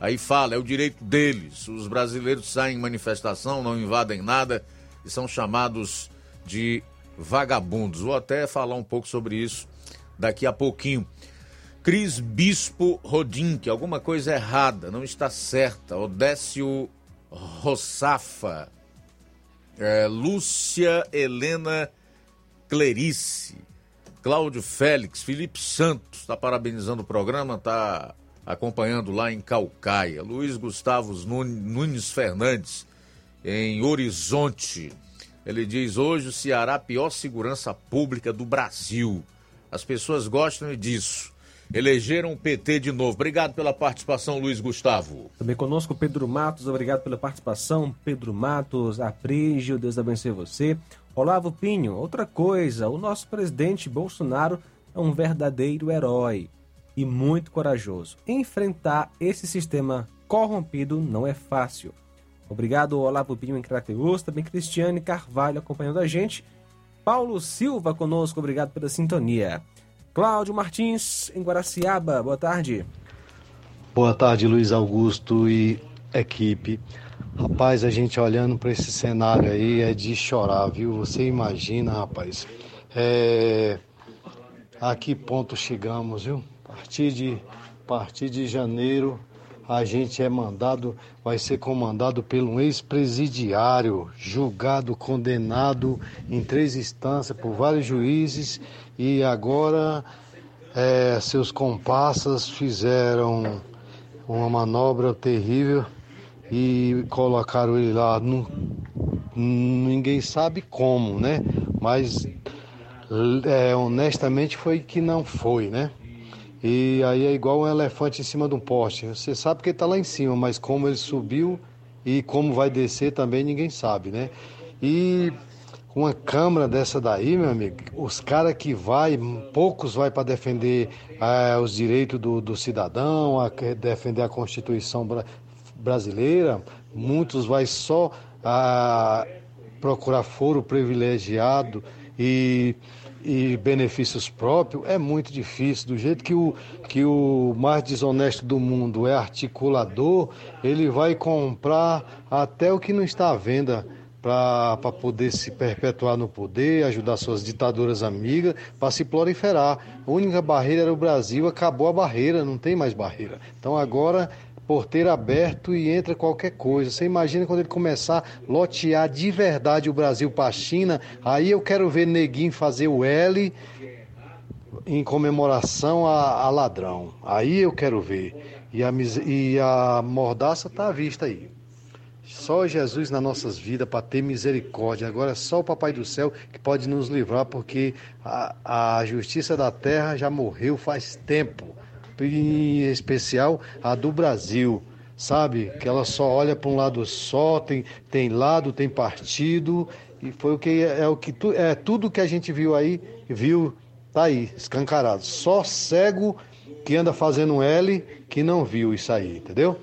Aí fala, é o direito deles. Os brasileiros saem em manifestação, não invadem nada e são chamados de vagabundos. Vou até falar um pouco sobre isso daqui a pouquinho. Cris Bispo Rodim, que alguma coisa errada, não está certa. Odécio Rossafa. É, Lúcia Helena Clerice. Cláudio Félix, Felipe Santos, está parabenizando o programa, está acompanhando lá em Calcaia. Luiz Gustavo Nunes Fernandes, em Horizonte. Ele diz: hoje o Ceará, pior segurança pública do Brasil. As pessoas gostam disso. Elegeram o PT de novo. Obrigado pela participação, Luiz Gustavo. Também conosco Pedro Matos, obrigado pela participação. Pedro Matos, Aprígio, Deus abençoe você. Olavo Pinho, outra coisa, o nosso presidente Bolsonaro é um verdadeiro herói e muito corajoso. Enfrentar esse sistema corrompido não é fácil. Obrigado, Olavo Pinho em Crateus, também Cristiane Carvalho acompanhando a gente. Paulo Silva conosco, obrigado pela sintonia. Cláudio Martins, em Guaraciaba, boa tarde. Boa tarde, Luiz Augusto e equipe. Rapaz, a gente olhando para esse cenário aí é de chorar, viu? Você imagina, rapaz, é... a que ponto chegamos, viu? A partir de, a partir de janeiro, a gente é mandado, vai ser comandado pelo ex-presidiário, julgado, condenado em três instâncias por vários juízes e agora é, seus comparsas fizeram uma manobra terrível e colocaram ele lá. No, ninguém sabe como, né? Mas é, honestamente foi que não foi, né? E aí é igual um elefante em cima de um poste. Você sabe que ele está lá em cima, mas como ele subiu e como vai descer também ninguém sabe, né? E uma câmara dessa daí, meu amigo, os caras que vai, poucos vai para defender eh, os direitos do, do cidadão, a defender a Constituição brasileira, muitos vai só a procurar foro privilegiado e, e benefícios próprios, é muito difícil. Do jeito que o, que o mais desonesto do mundo é articulador, ele vai comprar até o que não está à venda para poder se perpetuar no poder, ajudar suas ditaduras amigas, para se proliferar. A única barreira era o Brasil, acabou a barreira, não tem mais barreira. Então agora porteiro aberto e entra qualquer coisa. Você imagina quando ele começar a lotear de verdade o Brasil para a China, aí eu quero ver Neguinho fazer o L em comemoração a, a ladrão. Aí eu quero ver. E a, e a mordaça está à vista aí. Só Jesus nas nossas vidas para ter misericórdia. Agora é só o Papai do Céu que pode nos livrar, porque a, a justiça da terra já morreu faz tempo. Em especial a do Brasil, sabe? Que ela só olha para um lado só, tem, tem lado, tem partido. E foi o que é o que tu, é tudo que a gente viu aí, viu, tá aí, escancarado. Só cego que anda fazendo um L que não viu isso aí, entendeu?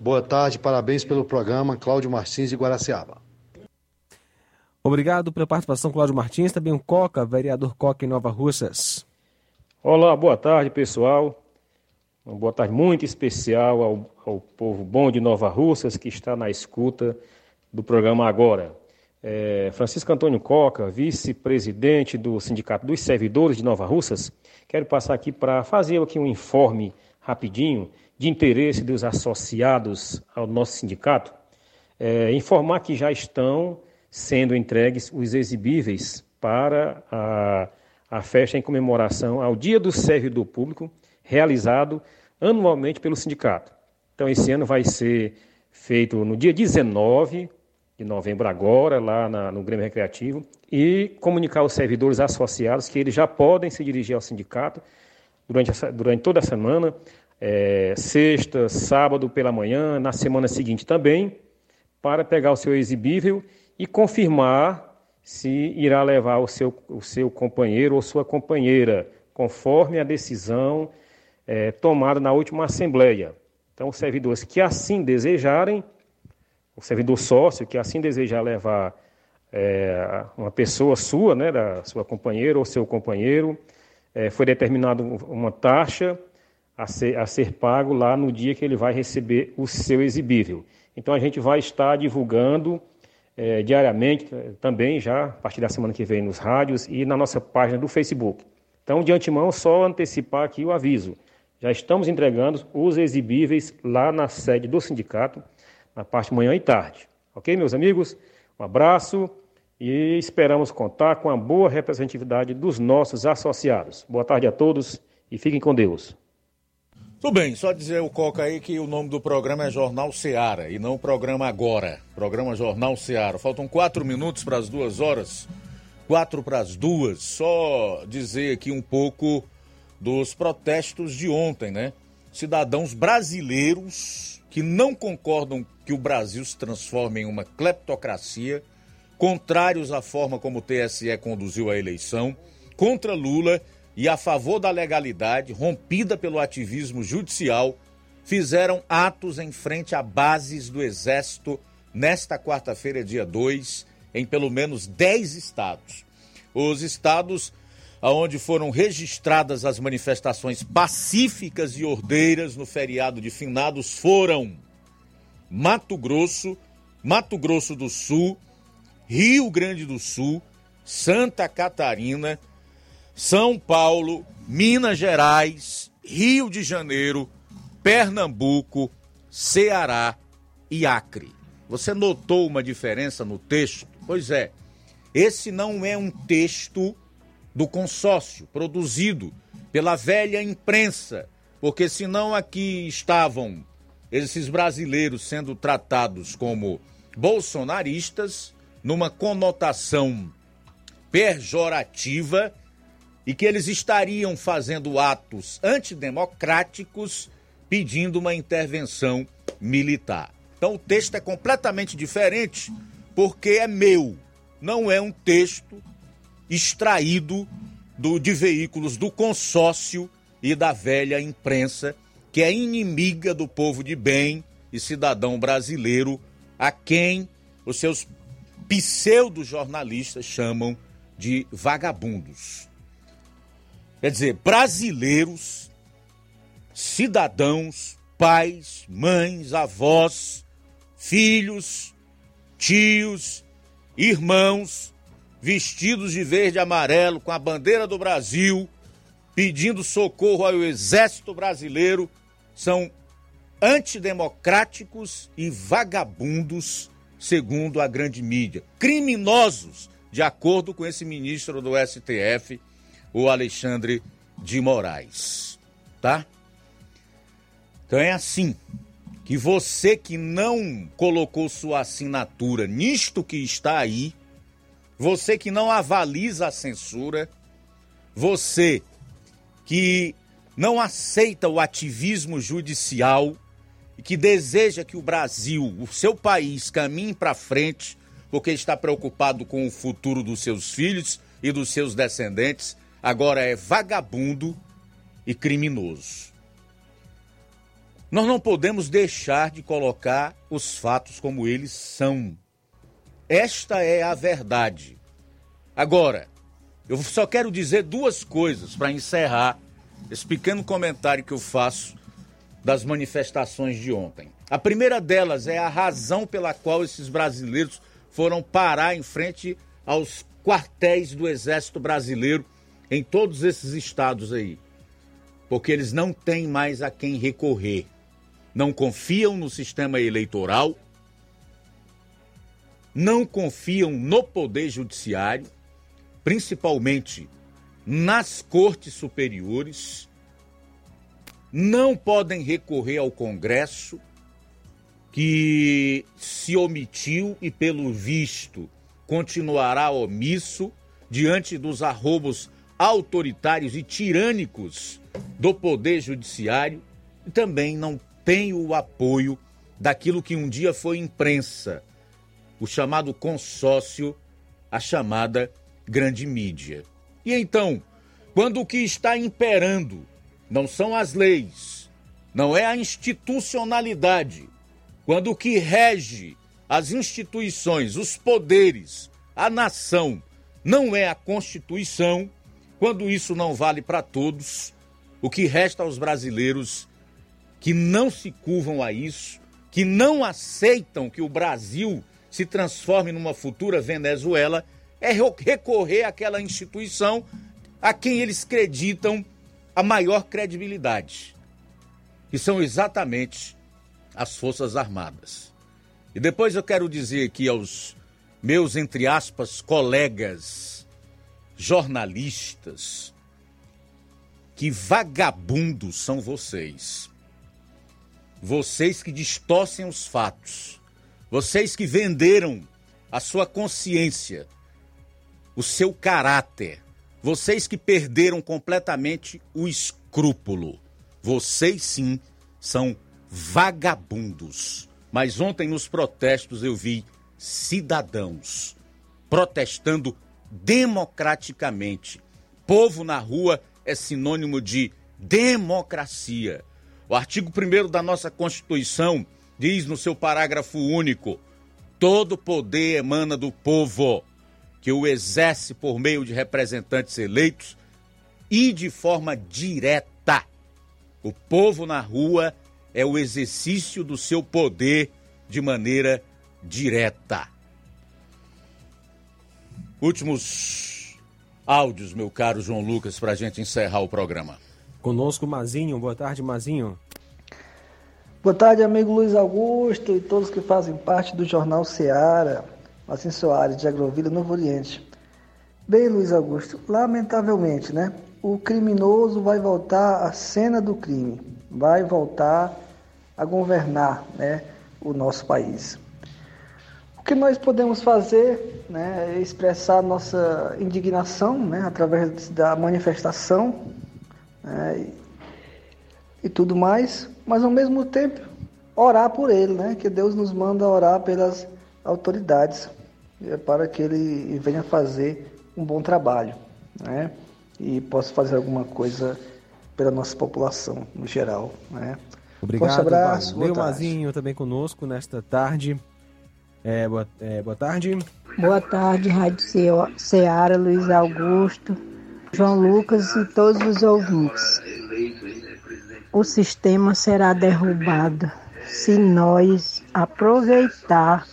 Boa tarde, parabéns pelo programa, Cláudio Martins de Guaraciaba. Obrigado pela participação, Cláudio Martins. Também o Coca, vereador Coca em Nova Russas. Olá, boa tarde, pessoal. Uma boa tarde muito especial ao, ao povo bom de Nova Russas que está na escuta do programa agora. É, Francisco Antônio Coca, vice-presidente do Sindicato dos Servidores de Nova Russas, quero passar aqui para fazer aqui um informe rapidinho de interesse dos associados ao nosso sindicato, é, informar que já estão sendo entregues os exibíveis para a, a festa em comemoração ao Dia do Servidor Público, realizado anualmente pelo sindicato. Então, esse ano vai ser feito no dia 19 de novembro, agora, lá na, no Grêmio Recreativo, e comunicar aos servidores associados que eles já podem se dirigir ao sindicato durante, essa, durante toda a semana, é, sexta, sábado pela manhã, na semana seguinte também, para pegar o seu exibível e confirmar se irá levar o seu, o seu companheiro ou sua companheira, conforme a decisão é, na última Assembleia. Então, os servidores que assim desejarem, o servidor sócio que assim desejar levar é, uma pessoa sua, né, da sua companheira ou seu companheiro, é, foi determinado uma taxa a ser, a ser pago lá no dia que ele vai receber o seu exibível. Então a gente vai estar divulgando é, diariamente também já a partir da semana que vem nos rádios e na nossa página do Facebook. Então de antemão só antecipar aqui o aviso. Já estamos entregando os exibíveis lá na sede do sindicato na parte manhã e tarde. Ok, meus amigos? Um abraço e esperamos contar com a boa representatividade dos nossos associados. Boa tarde a todos e fiquem com Deus. Tudo bem, só dizer o Coca aí que o nome do programa é Jornal Seara e não Programa Agora. Programa Jornal Seara. Faltam quatro minutos para as duas horas. Quatro para as duas. Só dizer aqui um pouco dos protestos de ontem, né? Cidadãos brasileiros que não concordam que o Brasil se transforme em uma cleptocracia, contrários à forma como o TSE conduziu a eleição, contra Lula e a favor da legalidade rompida pelo ativismo judicial, fizeram atos em frente a bases do Exército nesta quarta-feira, dia 2, em pelo menos 10 estados. Os estados onde foram registradas as manifestações pacíficas e ordeiras no feriado de finados foram Mato Grosso, Mato Grosso do Sul, Rio Grande do Sul, Santa Catarina, São Paulo, Minas Gerais, Rio de Janeiro, Pernambuco, Ceará e Acre. Você notou uma diferença no texto? Pois é, esse não é um texto do consórcio produzido pela velha imprensa, porque senão aqui estavam esses brasileiros sendo tratados como bolsonaristas, numa conotação pejorativa, e que eles estariam fazendo atos antidemocráticos pedindo uma intervenção militar. Então o texto é completamente diferente porque é meu, não é um texto extraído do, de veículos do consórcio e da velha imprensa, que é inimiga do povo de bem e cidadão brasileiro, a quem os seus pseudo-jornalistas chamam de vagabundos. Quer dizer, brasileiros, cidadãos, pais, mães, avós, filhos, tios, irmãos, vestidos de verde e amarelo, com a bandeira do Brasil, pedindo socorro ao exército brasileiro, são antidemocráticos e vagabundos, segundo a grande mídia. Criminosos, de acordo com esse ministro do STF, o Alexandre de Moraes. Tá? Então é assim que você que não colocou sua assinatura nisto que está aí, você que não avaliza a censura, você que não aceita o ativismo judicial e que deseja que o Brasil, o seu país, caminhe para frente, porque está preocupado com o futuro dos seus filhos e dos seus descendentes, agora é vagabundo e criminoso. Nós não podemos deixar de colocar os fatos como eles são. Esta é a verdade. Agora, eu só quero dizer duas coisas para encerrar esse pequeno comentário que eu faço das manifestações de ontem. A primeira delas é a razão pela qual esses brasileiros foram parar em frente aos quartéis do Exército Brasileiro em todos esses estados aí. Porque eles não têm mais a quem recorrer. Não confiam no sistema eleitoral não confiam no Poder Judiciário, principalmente nas cortes superiores, não podem recorrer ao Congresso, que se omitiu e, pelo visto, continuará omisso diante dos arrobos autoritários e tirânicos do Poder Judiciário e também não tem o apoio daquilo que um dia foi imprensa o chamado consórcio, a chamada grande mídia. E então, quando o que está imperando não são as leis, não é a institucionalidade, quando o que rege as instituições, os poderes, a nação, não é a Constituição, quando isso não vale para todos, o que resta aos brasileiros que não se curvam a isso, que não aceitam que o Brasil se transforme numa futura Venezuela, é recorrer àquela instituição a quem eles acreditam a maior credibilidade, que são exatamente as Forças Armadas. E depois eu quero dizer aqui aos meus, entre aspas, colegas jornalistas, que vagabundos são vocês. Vocês que distorcem os fatos. Vocês que venderam a sua consciência, o seu caráter. Vocês que perderam completamente o escrúpulo. Vocês sim são vagabundos. Mas ontem nos protestos eu vi cidadãos protestando democraticamente. Povo na rua é sinônimo de democracia. O artigo 1 da nossa Constituição diz no seu parágrafo único: todo poder emana do povo, que o exerce por meio de representantes eleitos e de forma direta. O povo na rua é o exercício do seu poder de maneira direta. Últimos áudios, meu caro João Lucas, para a gente encerrar o programa. Conosco, Mazinho. Boa tarde, Mazinho. Boa tarde, amigo Luiz Augusto e todos que fazem parte do Jornal Seara. Mazinho Soares, de Agrovila, Novo Oriente. Bem, Luiz Augusto, lamentavelmente, né? O criminoso vai voltar à cena do crime, vai voltar a governar, né, o nosso país. O que nós podemos fazer né, é expressar nossa indignação né, através da manifestação né, e, e, tudo mais, mas ao mesmo tempo orar por ele, né, que Deus nos manda orar pelas autoridades é para que ele venha fazer um bom trabalho né, e possa fazer alguma coisa pela nossa população no geral. Né. Obrigado, Forte abraço. Valeu, Mazinho, também conosco nesta tarde. É, boa, é, boa tarde. Boa tarde, Rádio Ceará, Luiz Augusto, João Lucas e todos os ouvintes. O sistema será derrubado se nós aproveitar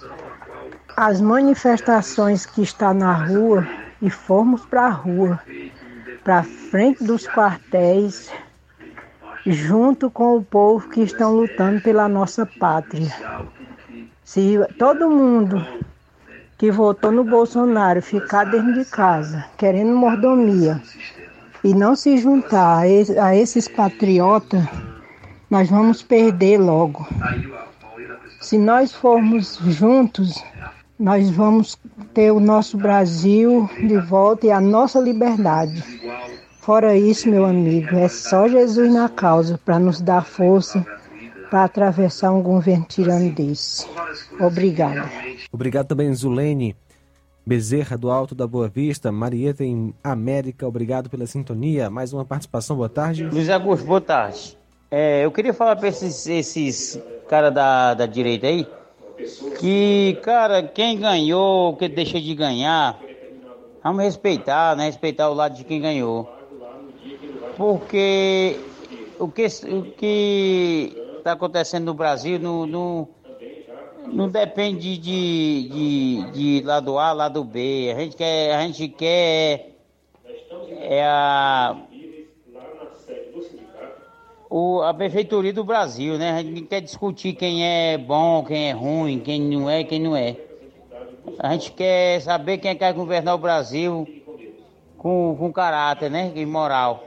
as manifestações que está na rua e formos para a rua, para frente dos quartéis, junto com o povo que estão lutando pela nossa pátria. Se todo mundo que votou no Bolsonaro ficar dentro de casa, querendo mordomia, e não se juntar a esses patriotas, nós vamos perder logo. Se nós formos juntos, nós vamos ter o nosso Brasil de volta e a nossa liberdade. Fora isso, meu amigo, é só Jesus na causa para nos dar força para atravessar um governo tirano desse. Obrigada. Obrigado também, Zulene Bezerra, do Alto da Boa Vista, Marieta em América, obrigado pela sintonia. Mais uma participação, boa tarde. Luiz Augusto, boa tarde. É, eu queria falar para esses, esses caras da, da direita aí, que, cara, quem ganhou, que deixa de ganhar, vamos respeitar, né? Respeitar o lado de quem ganhou. Porque o que, o que está acontecendo no Brasil não, não, não depende de, de, de lado A, lado B. A gente quer, a gente quer é a, o, a prefeitura do Brasil, né? A gente quer discutir quem é bom, quem é ruim, quem não é, quem não é. A gente quer saber quem quer governar o Brasil com, com caráter, né? E moral.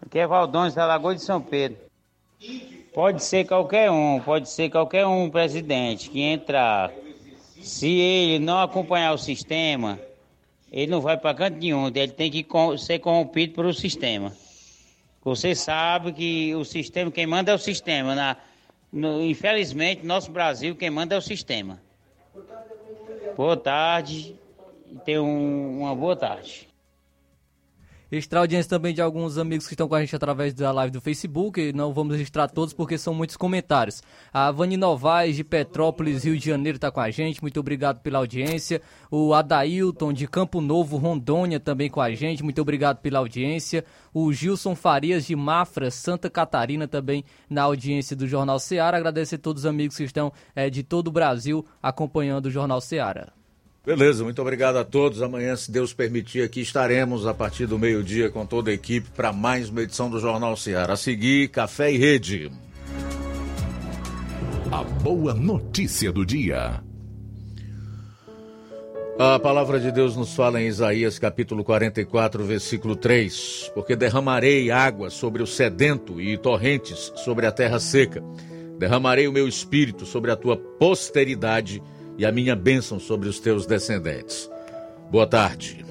Aqui é Valdões da Lagoa de São Pedro. Pode ser qualquer um, pode ser qualquer um presidente que entrar. Se ele não acompanhar o sistema, ele não vai para canto nenhum, ele tem que ser corrompido pelo sistema. Você sabe que o sistema, quem manda é o sistema. Na, no, infelizmente, nosso Brasil, quem manda é o sistema. Boa tarde e tenha um, uma boa tarde. Registrar a audiência também de alguns amigos que estão com a gente através da live do Facebook. Não vamos registrar todos porque são muitos comentários. A Vani Novaes de Petrópolis, Rio de Janeiro, está com a gente. Muito obrigado pela audiência. O Adailton de Campo Novo, Rondônia, também com a gente. Muito obrigado pela audiência. O Gilson Farias de Mafra, Santa Catarina, também na audiência do Jornal Seara. Agradecer a todos os amigos que estão é, de todo o Brasil acompanhando o Jornal Seara. Beleza, muito obrigado a todos. Amanhã, se Deus permitir, aqui estaremos a partir do meio-dia com toda a equipe para mais uma edição do Jornal Ceará. A seguir, Café e Rede. A boa notícia do dia. A palavra de Deus nos fala em Isaías capítulo 44, versículo 3: Porque derramarei água sobre o sedento e torrentes sobre a terra seca. Derramarei o meu espírito sobre a tua posteridade e a minha bênção sobre os teus descendentes. Boa tarde.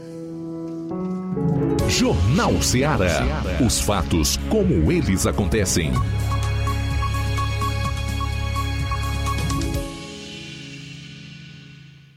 Jornal Ceará. Os fatos como eles acontecem.